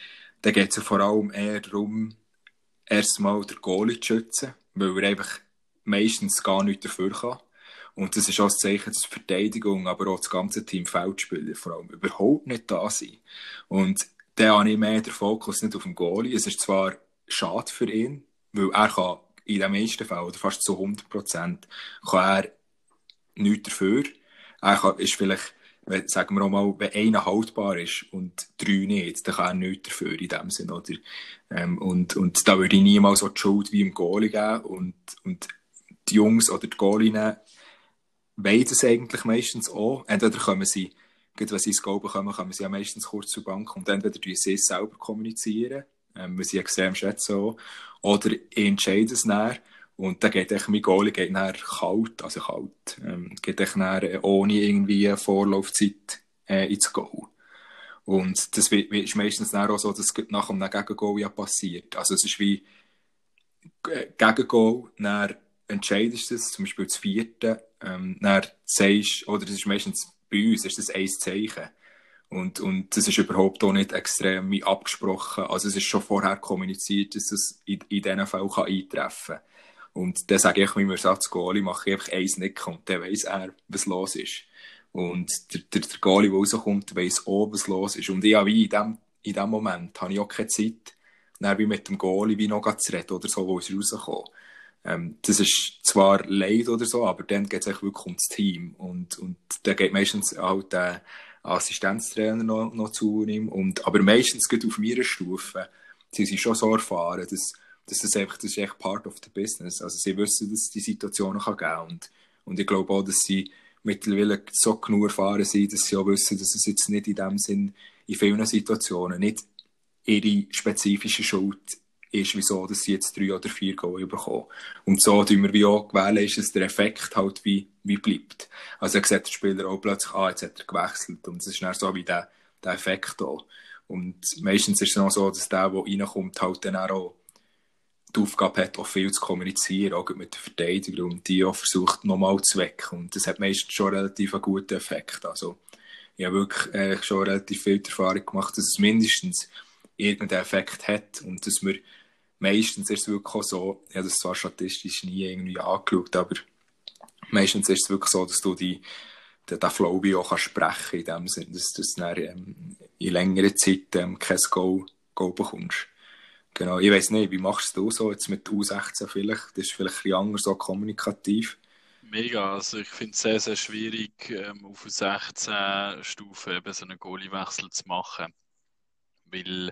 dann geht es ja vor allem eher darum, erstmal den Goalie zu schützen, weil er einfach meistens gar nichts dafür kann. Und das ist auch das Zeichen, dass die Verteidigung, aber auch das ganze Team Feldspieler vor allem überhaupt nicht da sind. Und dann habe ich mehr den Fokus nicht auf den Goalie. Es ist zwar schade für ihn, weil er kann in den meisten Fällen, oder fast zu 100 Prozent, kann er nichts dafür. Er kann, ist vielleicht, wenn, sagen wir auch mal, wenn einer haltbar ist und drei nicht, dann kann er nichts dafür in dem Sinn, oder? Ähm, und, und da würde ich niemals so die Schuld wie im Goalie geben und, und die Jungs oder die Goalinnen wollen das eigentlich meistens auch. Entweder kommen sie, gerade wenn sie ins Goal bekommen, kommen sie ja meistens kurz zur Bank und entweder tun sie es selber kommunizieren, ähm, weil sie extrem schätzen auch, oder entscheiden es näher und dann geht echt mein Goalie geht nachher kalt, also kalt, ähm, geht echt nachher äh, ohne irgendwie Vorlaufzeit äh, ins Goal. Und das ist meistens dann auch so, dass es nach einem Gegengoal ja passiert. Also es ist wie äh, Gegengoal, dann entscheidest du es, zum Beispiel das vierte, ähm, dann sagst, oder das ist meistens bei uns, ist das ein Zeichen. Und, und das ist überhaupt auch nicht extrem abgesprochen. Also es ist schon vorher kommuniziert, dass das in, in diesen Fällen kann eintreffen kann. Und dann sage ich meinem Ersatzgoalie, mache ich einfach eins Nicken und dann weiss er, was los ist. Und der, der, der Goalie, der rauskommt, weiss auch, was los ist. Und ich habe wie in dem, in dem Moment habe ich auch keine Zeit, dann wie mit dem Goalie wie noch zu reden oder so, wo es rauskommt. Ähm, das ist zwar leid oder so, aber dann geht es wirklich ums Team. Und, und dann geht meistens halt der Assistenztrainer noch, noch zu ihm. Und, aber meistens geht auf meiner Stufe, sie sind schon so erfahren, dass dass das einfach, das ist echt part of the business. Also sie wissen, dass es die Situationen kann geben und, und ich glaube auch, dass sie mittlerweile so genug erfahren sind, dass sie auch wissen, dass es jetzt nicht in dem Sinn in vielen Situationen nicht ihre spezifische Schuld ist, wieso dass sie jetzt drei oder vier Goal bekommen. Und so tun wir wie auch gewährleisten, dass der Effekt halt wie, wie bleibt. Also er sieht der Spieler auch plötzlich, ah, jetzt hat er gewechselt und es ist dann so wie der, der Effekt da. Und meistens ist es auch so, dass der, der reinkommt, halt dann auch die Aufgabe hat, auch viel zu kommunizieren, auch mit den Verteidigern und die auch versucht, nochmal zu wecken. Und das hat meistens schon relativ einen guten Effekt. Also, ich habe wirklich äh, schon relativ viel Erfahrung gemacht, dass es mindestens irgendeinen Effekt hat und dass wir meistens ist es wirklich so, ich habe das zwar statistisch nie irgendwie angeschaut, aber meistens ist es wirklich so, dass du die, den, Flow wie auch kannst sprechen in dem Sinne, dass du dann, ähm, in längerer Zeit ähm, kein Goal, Goal bekommst. Genau, ich weiß nicht, wie machst du so jetzt mit U16 vielleicht? Das ist vielleicht ein anders so kommunikativ. Mega, also ich finde es sehr, sehr schwierig, ähm, auf U16-Stufe eben so einen Goalie-Wechsel zu machen. Weil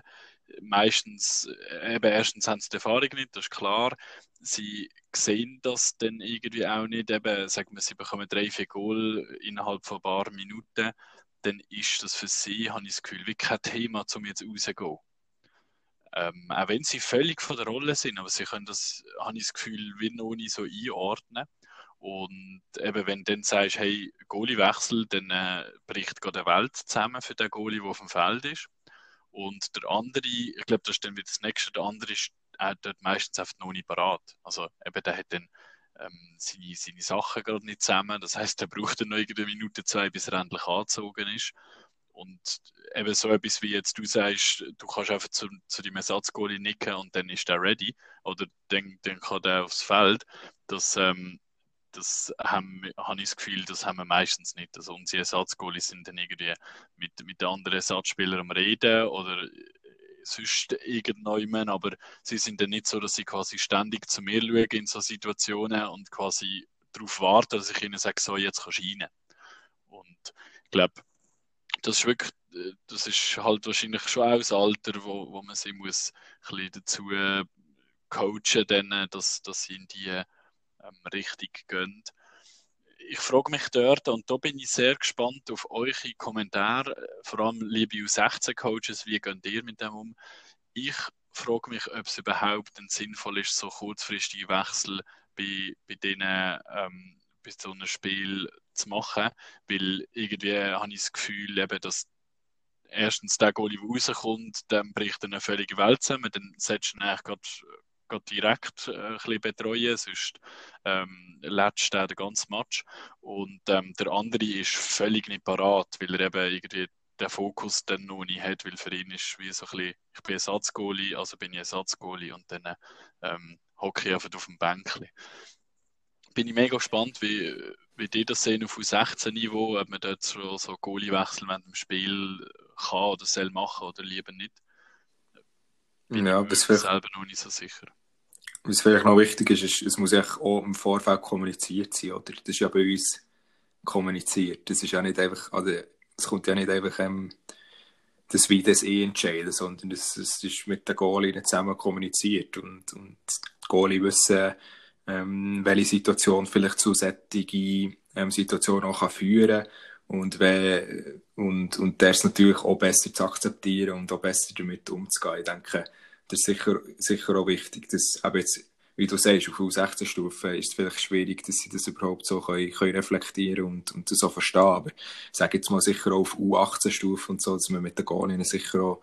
meistens, äh, eben erstens haben sie die Erfahrung nicht, das ist klar. Sie sehen das dann irgendwie auch nicht. Eben, sagen wir, sie bekommen drei, vier Goal innerhalb von ein paar Minuten, dann ist das für sie, habe ich das Gefühl, wie kein Thema, um jetzt rauszugehen. Ähm, auch wenn sie völlig von der Rolle sind, aber sie können das, habe ich das Gefühl, wie noch nicht so einordnen. Und eben, wenn du dann sagst, hey, Goalie-Wechsel, dann äh, bricht gerade die Welt zusammen für den Goalie, der auf dem Feld ist. Und der andere, ich glaube, das ist dann wieder das nächste, der andere ist äh, dort meistens einfach noch nicht parat. Also eben, der hat dann ähm, seine, seine Sachen gerade nicht zusammen. Das heißt, er braucht dann noch eine Minute, zwei, bis er endlich angezogen ist. Und eben so etwas wie jetzt du sagst, du kannst einfach zu, zu deinem Ersatzgoalie nicken und dann ist der ready oder dann, dann kann der aufs Feld. Das, ähm, das haben, habe ich das Gefühl, das haben wir meistens nicht. Also unsere Ersatzgoalie sind dann irgendwie mit, mit den anderen Ersatzspielern am Reden oder sonst irgendjemand, aber sie sind dann nicht so, dass sie quasi ständig zu mir schauen in so Situationen und quasi darauf warten, dass ich ihnen sage, so, jetzt kannst du rein. Und ich glaube, das ist wirklich, äh, das ist halt wahrscheinlich schon auch das Alter, wo, wo man sie muss ein bisschen dazu äh, coachen, dann, äh, dass, dass sie in die ähm, Richtung gehen. Ich frage mich dort, und da bin ich sehr gespannt auf eure Kommentare, vor allem liebe U16-Coaches, wie geht ihr mit dem um? Ich frage mich, ob es überhaupt sinnvoll ist, so kurzfristige Wechsel bei, bei denen ähm, bei so einem Spiel zu machen, weil irgendwie habe ich das Gefühl, eben, dass erstens der Goalie, der rauskommt, dann bricht eine völlige Welt zusammen, dann solltest du ihn eigentlich gerade direkt äh, ein betreuen, sonst ähm, lädst du den ganzen Match. Und ähm, der andere ist völlig nicht parat, weil er eben irgendwie den Fokus dann noch nicht hat, weil für ihn ist wie so ein bisschen, ich bin Ersatzgoalie, also bin ich Ersatzgoalie und dann ähm, hocke ich einfach auf dem Bänkchen bin ich mega gespannt, wie, wie die das sehen auf U16-Niveau, ob man dort so, so Goalie-Wechsel während dem Spiel kann oder soll machen oder lieber nicht. Bin Ja, ich mir selber noch nicht so sicher. was vielleicht noch wichtig ist, ist, es muss echt auch im Vorfeld kommuniziert sein, oder? Das ist ja bei uns kommuniziert. Das ist ja nicht einfach, also, es kommt ja nicht einfach, ähm, das wie das eh entscheiden, sondern es, es ist mit den Goalien zusammen kommuniziert und, und die Goalie wissen, ähm, welche Situation vielleicht zu solchen ähm, Situationen auch kann führen und, wenn, und, und das ist natürlich auch besser zu akzeptieren und auch besser damit umzugehen. Ich denke, das ist sicher, sicher auch wichtig, dass eben jetzt, wie du sagst, auf U16-Stufe ist es vielleicht schwierig, dass sie das überhaupt so können, können reflektieren und, und das so verstehen. Aber ich sage jetzt mal sicher auch auf U18-Stufe und so, dass man mit den Goalien sicher auch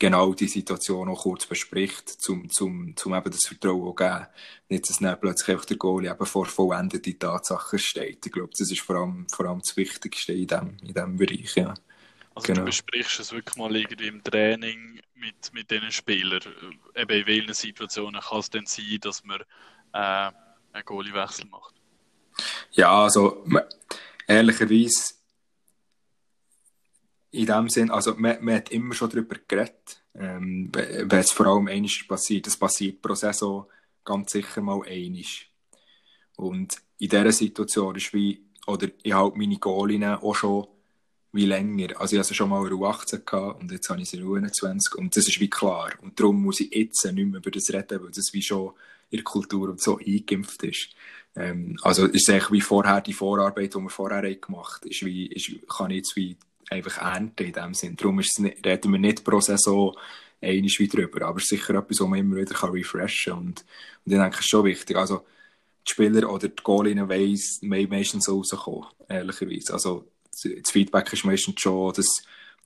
genau die Situation auch kurz bespricht, zum, zum, zum eben das Vertrauen auch geben. Nicht, dass dann plötzlich einfach der Goalie eben vor vollendete Tatsachen steht. Ich glaube, das ist vor allem, vor allem das Wichtigste in dem, in dem Bereich, ja. Also Genau. du besprichst es wirklich mal irgendwie im Training mit, mit diesen Spielern. Eben in welchen Situationen kann es denn sein, dass man äh, einen Goalie-Wechsel macht? Ja, also, ehrlicherweise, in dem Sinn, also, man, man hat immer schon darüber geredet, ähm, we- wenn es vor allem einmal passiert. Das passiert pro Saison ganz sicher mal einmal. Und in dieser Situation ist wie, oder ich habe meine Goalien auch schon wie länger. Also ich hatte schon mal in U18 gehabt und jetzt habe ich sie in U21 und das ist wie klar. Und darum muss ich jetzt nicht mehr über das reden, weil das wie schon in der Kultur und so eingeimpft ist. Ähm, also ist es eigentlich wie vorher, die Vorarbeit, die wir vorher haben gemacht ist wie, ist, kann ich jetzt wie einfach ernten in dem Sinn. Darum ist nicht, reden wir nicht pro Saison einmal wie drüber, aber es ist sicher etwas, was man immer wieder kann refreshen kann. Und, und ich denke, es ist schon wichtig. Also, die Spieler oder die Goalinnen weiss, me- meistens so rauskommen, ehrlicherweise. Also, das Feedback ist meistens schon, dass,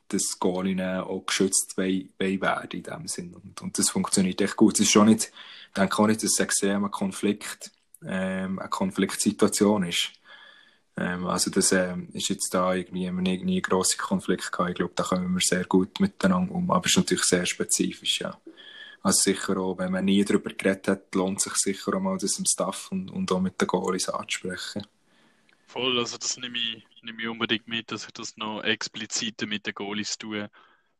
dass Goalinnen auch geschützt werden in dem Sinn. Und, und das funktioniert echt gut. Es ist schon nicht, ich denke auch nicht, dass es extrem ein Konflikt, ähm, eine Konfliktsituation ist. Ähm, also das ähm, ist jetzt da irgendwie haben wir nie, nie grosse Konflikte gehabt. Ich glaube, da kommen wir sehr gut miteinander um. Aber es ist natürlich sehr spezifisch, ja. Also sicher auch, wenn man nie darüber geredet hat, lohnt sich sicher auch mal, das im Staff und, und auch mit den Goalies anzusprechen. Voll, also das nehme ich, nehme ich unbedingt mit, dass ich das noch explizit mit den Goalies tue,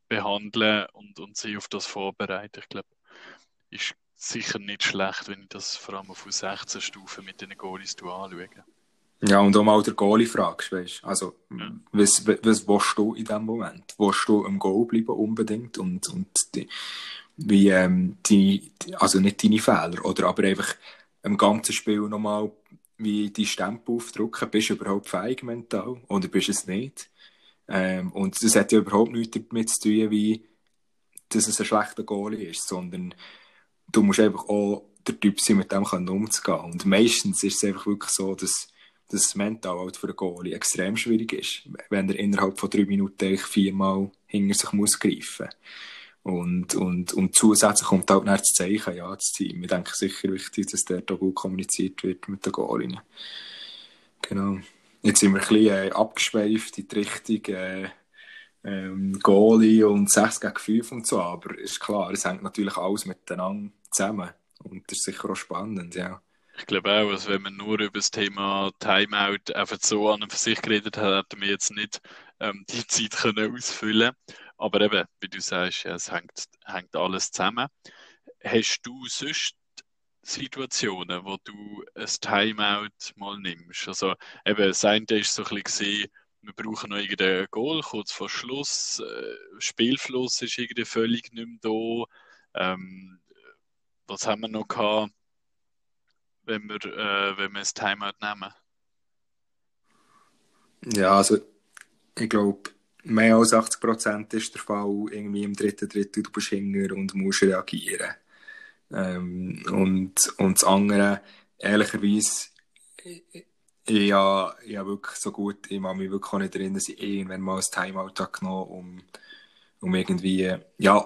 behandle und, und sie auf das vorbereite. Ich glaube, ist sicher nicht schlecht, wenn ich das vor allem auf 16 Stufen mit den Goalies anschaue. Ja, und auch mal der Goalie fragst, weißt Also, Ja. was, was willst du in dem Moment? Willst du im Goal bleiben unbedingt? Und, und die, wie, ähm, die, also nicht deine Fehler, oder aber einfach im ganzen Spiel nochmal wie die Stempel aufdrücken, bist du überhaupt fähig mental oder bist du es nicht? Ähm, und das hat ja überhaupt nichts damit zu tun, wie, dass es ein schlechter Goalie ist, sondern du musst einfach auch der Typ sein, mit dem umzugehen. Und meistens ist es einfach wirklich so, dass, dass es mental halt für einen Goalie extrem schwierig ist, wenn er innerhalb von drei Minuten viermal hinter sich muss greifen und, und, und zusätzlich kommt halt dann das Zeichen, ja, das Team. Ich denke sicher wichtig, dass dort auch gut kommuniziert wird mit den Goalien. Genau. Jetzt sind wir ein bisschen äh, abgeschweift in die Richtung äh, ähm, Goalie und 6 gegen 5 und so, aber ist klar, es hängt natürlich alles miteinander zusammen und das ist sicher auch spannend, ja. Ich glaube auch, also wenn man nur über das Thema Timeout einfach so an und für sich geredet hat, hätten wir jetzt nicht ähm, die Zeit können ausfüllen Aber eben, wie du sagst, es hängt, hängt alles zusammen. Hast du sonst Situationen, wo du ein Timeout mal nimmst? Also eben, das eine ist so ein bisschen wir brauchen noch irgendein Goal kurz vor Schluss, äh, Spielfluss ist irgendwie völlig nicht mehr da. Ähm, was haben wir noch gehabt? Wenn wir, äh, wenn wir das Timeout nehmen. Ja, also ich glaube, mehr als 80% ist der Fall irgendwie im dritten Drittel, du bist hinger und musst reagieren. Ähm, und, und das andere, ehrlicherweise, ich, habe, ich habe wirklich so gut, ich kann mich wirklich auch nicht erinnern, dass ich irgendwann mal ein Timeout habe genommen um, um irgendwie, ja,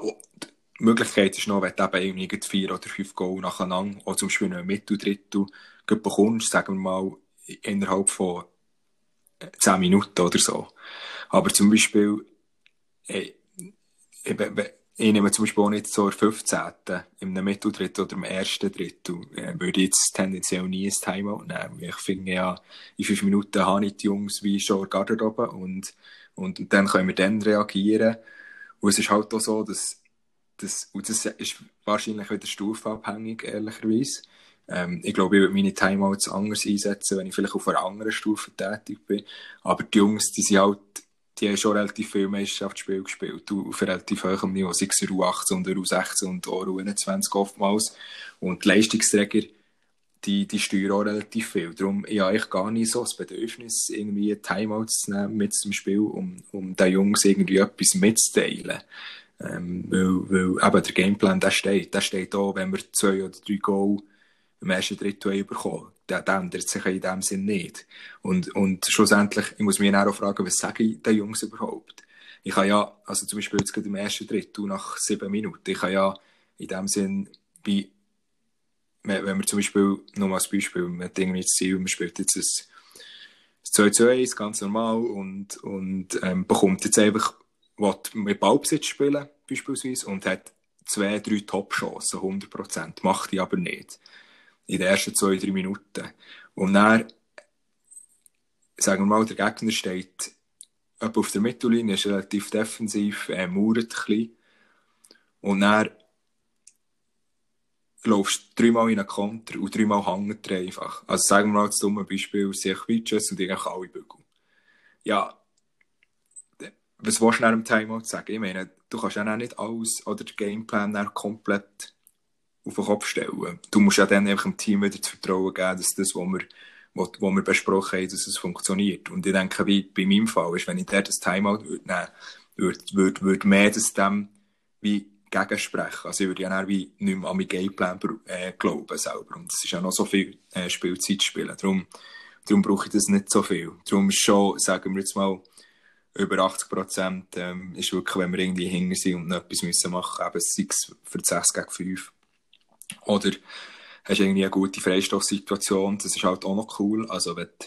Möglichkeit ist noch, wenn du eben irgendwie vier oder fünf Goal nacheinander, oder zum Beispiel ein Mittel, Drittel, bekommst, sagen wir mal, innerhalb von 10 Minuten oder so. Aber zum Beispiel, ich, ich, ich nehme zum Beispiel auch nicht zur 15. im Mitteldrittel oder im ersten Drittel, äh, würde ich jetzt tendenziell nie ein Timeout nehmen. Ich finde ja, in fünf Minuten habe ich die Jungs wie schon Garderobe und, und, und dann können wir dann reagieren. Und es ist halt auch so, dass, dass und das ist wahrscheinlich wieder stufenabhängig, ehrlicherweise. Ähm, ich glaube, ich würde meine Timeouts anders einsetzen, wenn ich vielleicht auf einer anderen Stufe tätig bin. Aber die Jungs, die sind halt die haben schon relativ viel Meisterschaftsspiel gespielt, auf relativ hohem Niveau, sei es U18 und U16 und U21 oftmals. Und die Leistungsträger, die, die steuern auch relativ viel. Darum ja, ich gar nicht so das Bedürfnis, irgendwie Timeout zu nehmen mit zum Spiel, um, um den Jungs irgendwie etwas mitzuteilen. Ähm, weil, weil eben der Gameplan, der steht. Der steht auch, wenn wir zwei oder drei Goal im ersten Drittel bekommen der, der ändert sich in dem Sinn nicht. Und, und schlussendlich, ich muss mich auch fragen, was sage ich den Jungs überhaupt? Ich habe ja, also zum Beispiel jetzt gerade im ersten Drittel nach sieben Minuten, ich habe ja in dem Sinn, wie, wenn wir zum Beispiel, nur als Beispiel, irgendwie das Ziel, man spielt jetzt ein 2 zu 1, ganz normal, und, und ähm, bekommt jetzt einfach, was mit Ballbesitz spielen, beispielsweise, und hat zwei, drei Top-Chancen, 100%, macht die aber nicht in den ersten zwei, drei Minuten. Und dann, sagen wir mal, der Gegner steht etwa auf der Mittellinie, ist relativ defensiv, äh, mauert ein bisschen. Und dann laufst dreimal in einen Konter und dreimal hängt er einfach. Also sagen wir mal das dumme Beispiel, sich Witches und eigentlich alle Bügel. Ja, was willst du nach dem Timeout sagen? Ich meine, du kannst ja auch nicht alles oder den Gameplan komplett auf den Kopf stellen. Du musst ja dann einfach dem Team wieder das Vertrauen geben, dass das, was wir, was, was wir besprochen haben, dass es funktioniert. Und ich denke, wie bei meinem Fall ist, wenn ich dort das Timeout würde nehmen würde, würde, würde mehr das dem wie gegensprechen. Also ich würde ja dann wie nicht mehr an meinen Gameplan äh, glauben selber. Und es ist ja noch so viel äh, Spielzeit spielen. Darum, darum brauche ich das nicht so viel. Darum schon, sagen wir jetzt mal, über 80 Prozent ähm, ist wirklich, wenn wir irgendwie hinger sind und noch etwas müssen machen, eben sei es für 6 gegen 5 oder hast irgendwie eine gute Freistoffsituation, das ist halt auch noch cool. Also wenn du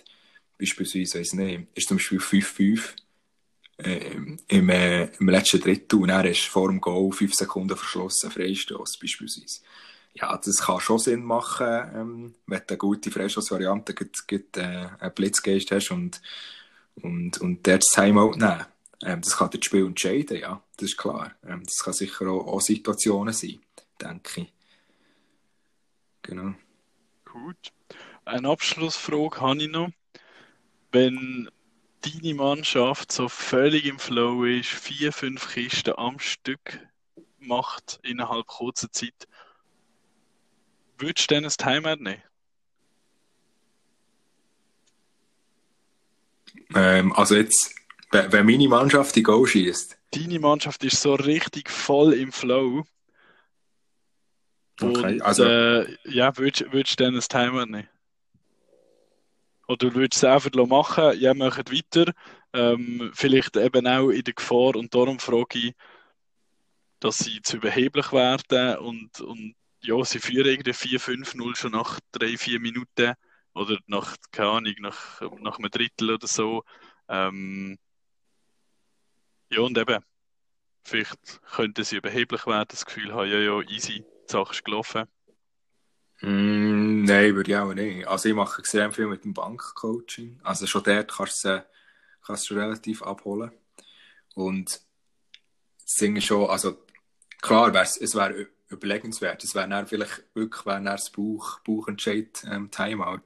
beispielsweise, weiss nicht, ist zum Beispiel 5-5 äh, im, äh, im letzten Drittel und hast du vor dem Goal 5 Sekunden verschlossen Freistoß beispielsweise. Ja, das kann schon Sinn machen, ähm, wenn du eine gute Freistoßvariante äh, einen Blitzgeist hast und, und, und der das Timeout nehmen. Ähm, das kann das Spiel entscheiden, ja, das ist klar. Ähm, das kann sicher auch, auch Situationen sein, denke ich. Genau. Gut. Eine Abschlussfrage habe ich noch. Wenn deine Mannschaft so völlig im Flow ist, vier, fünf Kisten am Stück macht innerhalb kurzer Zeit, würdest du dann ein Timer nehmen? Ähm, also jetzt, wenn meine Mannschaft die Goal schießt. Deine Mannschaft ist so richtig voll im Flow Okay, und, also. Äh, ja, würdest, würdest du dann ein Timer nehmen? Oder würdest du es einfach machen, ja, macht weiter, ähm, vielleicht eben auch in der Gefahr und darum frage ich, dass sie zu überheblich werden und, und ja, sie führen irgendwie 4-5-0 schon nach 3-4 Minuten oder nach, keine Ahnung, nach, nach einem Drittel oder so. Ähm, ja, und eben, vielleicht könnten sie überheblich werden, das Gefühl haben, ja, ja, easy, Sache ist gelaufen? Mm, nein, würde ich auch nicht. Also ich mache extrem viel mit dem Bankcoaching. Also schon dort kannst du kannst du relativ abholen. Und das Ding ist schon, also klar, es wäre überlegenswert. Es wäre dann vielleicht wirklich wär das Bauch, Bauchentscheid ähm, Timeout.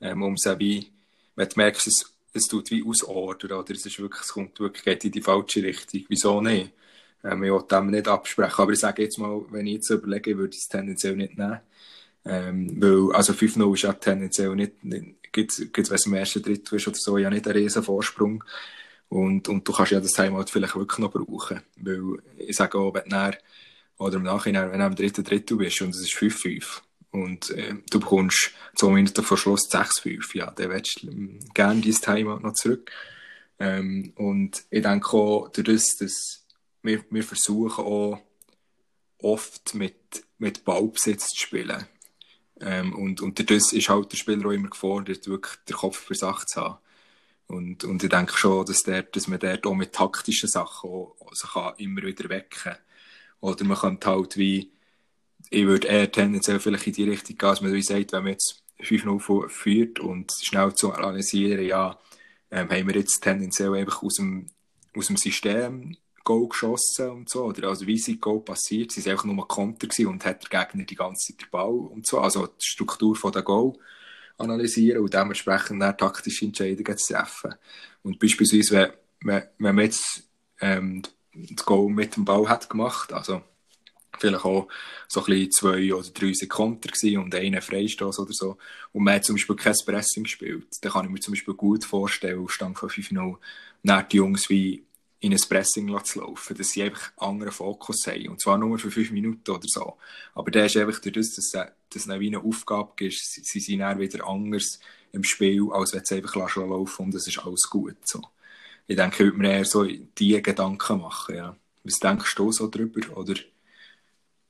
Ähm, um es wie, wenn du merkst, es, es tut wie ausordern oder es ist wirklich, es kommt wirklich geht in die falsche Richtung. Wieso nicht? Ähm, ich will dem nicht absprechen. Aber ich sage jetzt mal, wenn ich jetzt überlege, würde ich es tendenziell nicht nehmen. Ähm, weil, also 5-0 ist ja tendenziell nicht, nicht gibt es, wenn es im ersten Drittel ist oder so, ja nicht ein riesen Vorsprung. Und, und du kannst ja das Timeout vielleicht wirklich noch brauchen. Weil, ich sage auch, wenn du dann, oder im Nachhinein, wenn du am dritten Drittel bist und es ist 5-5 und äh, du bekommst zwei Minuten vor Schluss 6-5, ja, dann willst du ähm, gerne dieses Timeout noch zurück. Ähm, und ich denke auch, durch das, dass wir, wir versuchen auch oft mit, mit Ballbesitz zu spielen. Ähm, und, und das ist halt der Spieler auch immer gefordert, wirklich den Kopf für Sachen zu haben. Und, und ich denke schon, dass, der, dass man dort auch mit taktischen Sachen auch, also kann immer wieder wecken kann. Oder man könnte halt wie, ich würde eher tendenziell vielleicht in die Richtung gehen, dass man wie sagt, wenn man jetzt 5-0 führt und schnell zu analysieren, ja, ähm, haben wir jetzt tendenziell einfach aus dem, aus dem System Goal geschossen und so, oder also wie sie Goal passiert, sie sind einfach nur Konter gewesen und hat der Gegner die ganze Zeit den Ball und so, also die Struktur von der Goal analysieren und dementsprechend dann taktische Entscheidungen zu treffen. Und beispielsweise, wenn, wenn, wenn man jetzt ähm, das Goal mit dem Ball hat gemacht, also vielleicht auch so ein bisschen zwei oder drei Sekunden gewesen und einen Freistoß oder so. Und man hat zum Beispiel kein Pressing gespielt. Da kann ich mir zum Beispiel gut vorstellen, auf Stand von 5-0, nach die Jungs wie in ein Pressing zu laufen, dass sie einfach einen anderen Fokus haben. Und zwar nur für fünf Minuten oder so. Aber der ist einfach durch das, dass es wie eine Aufgabe ist, sie sind dann wieder anders im Spiel, als wenn sie einfach laufen und es ist alles gut. So. Ich denke, ich würde mir eher so diese Gedanken machen, ja. Was denkst du so drüber? Oder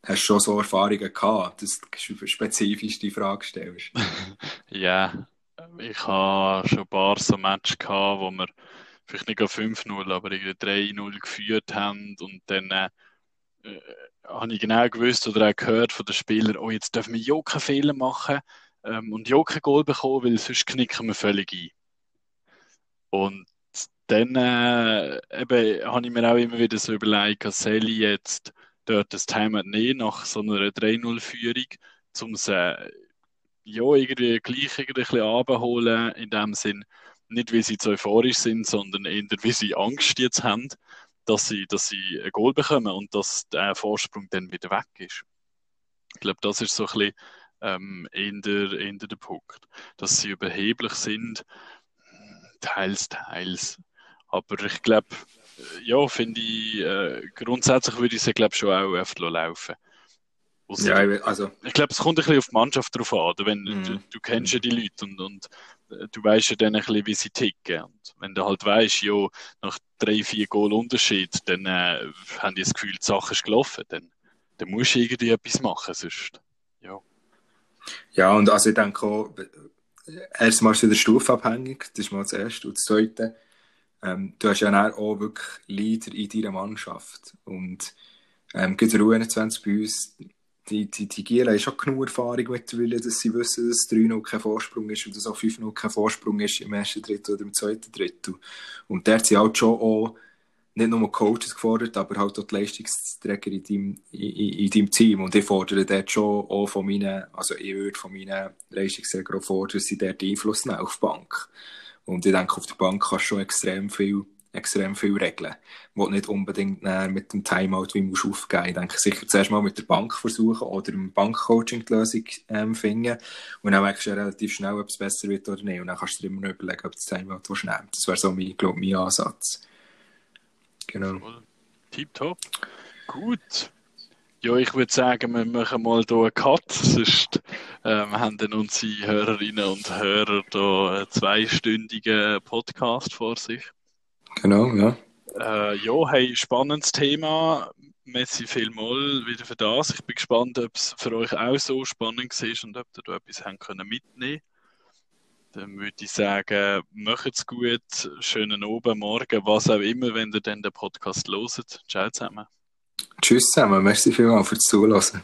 hast du schon so Erfahrungen gehabt, dass du spezifisch die Frage stellst? ja, ich habe schon ein paar so Matches gehabt, wo wir vielleicht nicht 5-0, aber 3-0 geführt haben und dann äh, habe ich genau gewusst oder auch gehört von den Spielern, oh, jetzt dürfen wir ja Fehler machen ähm, und ja Goal bekommen, weil sonst knicken wir völlig ein. Und dann äh, eben, habe ich mir auch immer wieder so überlegt, soll ich jetzt dort das Time nehmen nach so einer 3-0-Führung, um es äh, ja, irgendwie gleich irgendwie ein bisschen abholen, in dem Sinn, nicht weil sie zu euphorisch sind, sondern eher weil sie Angst jetzt haben, dass sie, dass sie ein Goal bekommen und dass der Vorsprung dann wieder weg ist. Ich glaube, das ist so ein bisschen ähm, eher, eher der Punkt. Dass sie überheblich sind, teils, teils. Aber ich glaube, äh, ja, finde ich, äh, grundsätzlich würde ich sie, glaube schon auch öfter laufen. Also, ja, also. Ich glaube, es kommt ein bisschen auf die Mannschaft drauf an. Wenn, mhm. du, du, kennst ja die Leute und, und äh, du weißt ja dann ein bisschen, wie sie ticken. Und wenn du halt weißt, ja, nach drei, vier Goal Unterschied, dann äh, haben die das Gefühl, die Sache ist gelaufen. Dann, dann musst du irgendwie etwas machen, sonst, ja. Ja, und also ich denke auch, erstmal ist es wieder stufenabhängig, das ist mal das Erste. Und das Zweite, ähm, du hast ja auch wirklich Leader in deiner Mannschaft. Und ähm, gibt es U21 bei uns, die, die, die Giela haben schon genug Erfahrung mittlerweile, dass sie wissen, dass 3-0 kein Vorsprung ist und dass auch 5-0 kein Vorsprung ist im ersten Drittel oder im zweiten Drittel. Und der sind halt schon auch nicht nur Coaches gefordert, aber halt auch die Leistungsträger in deinem, in, in deinem Team. Und ich fordere dort schon auch von meinen, also ich würde von meinen Leistungsträgern fordern, dass sie dort Einfluss nehmen auf die Bank. Und ich denke, auf der Bank kannst du schon extrem viel extrem viele Regeln, du nicht unbedingt mit dem Timeout wie musst aufgeben. Ich denke, sicher zuerst mal mit der Bank versuchen oder im Bankcoaching die Lösung ähm, finden und dann merkst du ja relativ schnell, ob es besser wird oder nicht und dann kannst du dir immer noch überlegen, ob das Timeout willst nehmen Das wäre so mein, glaub, mein Ansatz. Genau. Tip. Gut. Ja, ich würde sagen, wir machen mal hier einen Cut, sonst ähm, haben dann unsere Hörerinnen und Hörer hier einen zweistündigen Podcast vor sich. Genau, ja. Äh, ja, hey, spannendes Thema. Messi vielmal wieder für das. Ich bin gespannt, ob es für euch auch so spannend war und ob ihr da etwas haben können mitnehmen Dann würde ich sagen, macht's gut, schönen Abend, Morgen, was auch immer, wenn ihr dann den Podcast loset. Ciao zusammen. Tschüss zusammen, merci vielmals fürs Zuhören.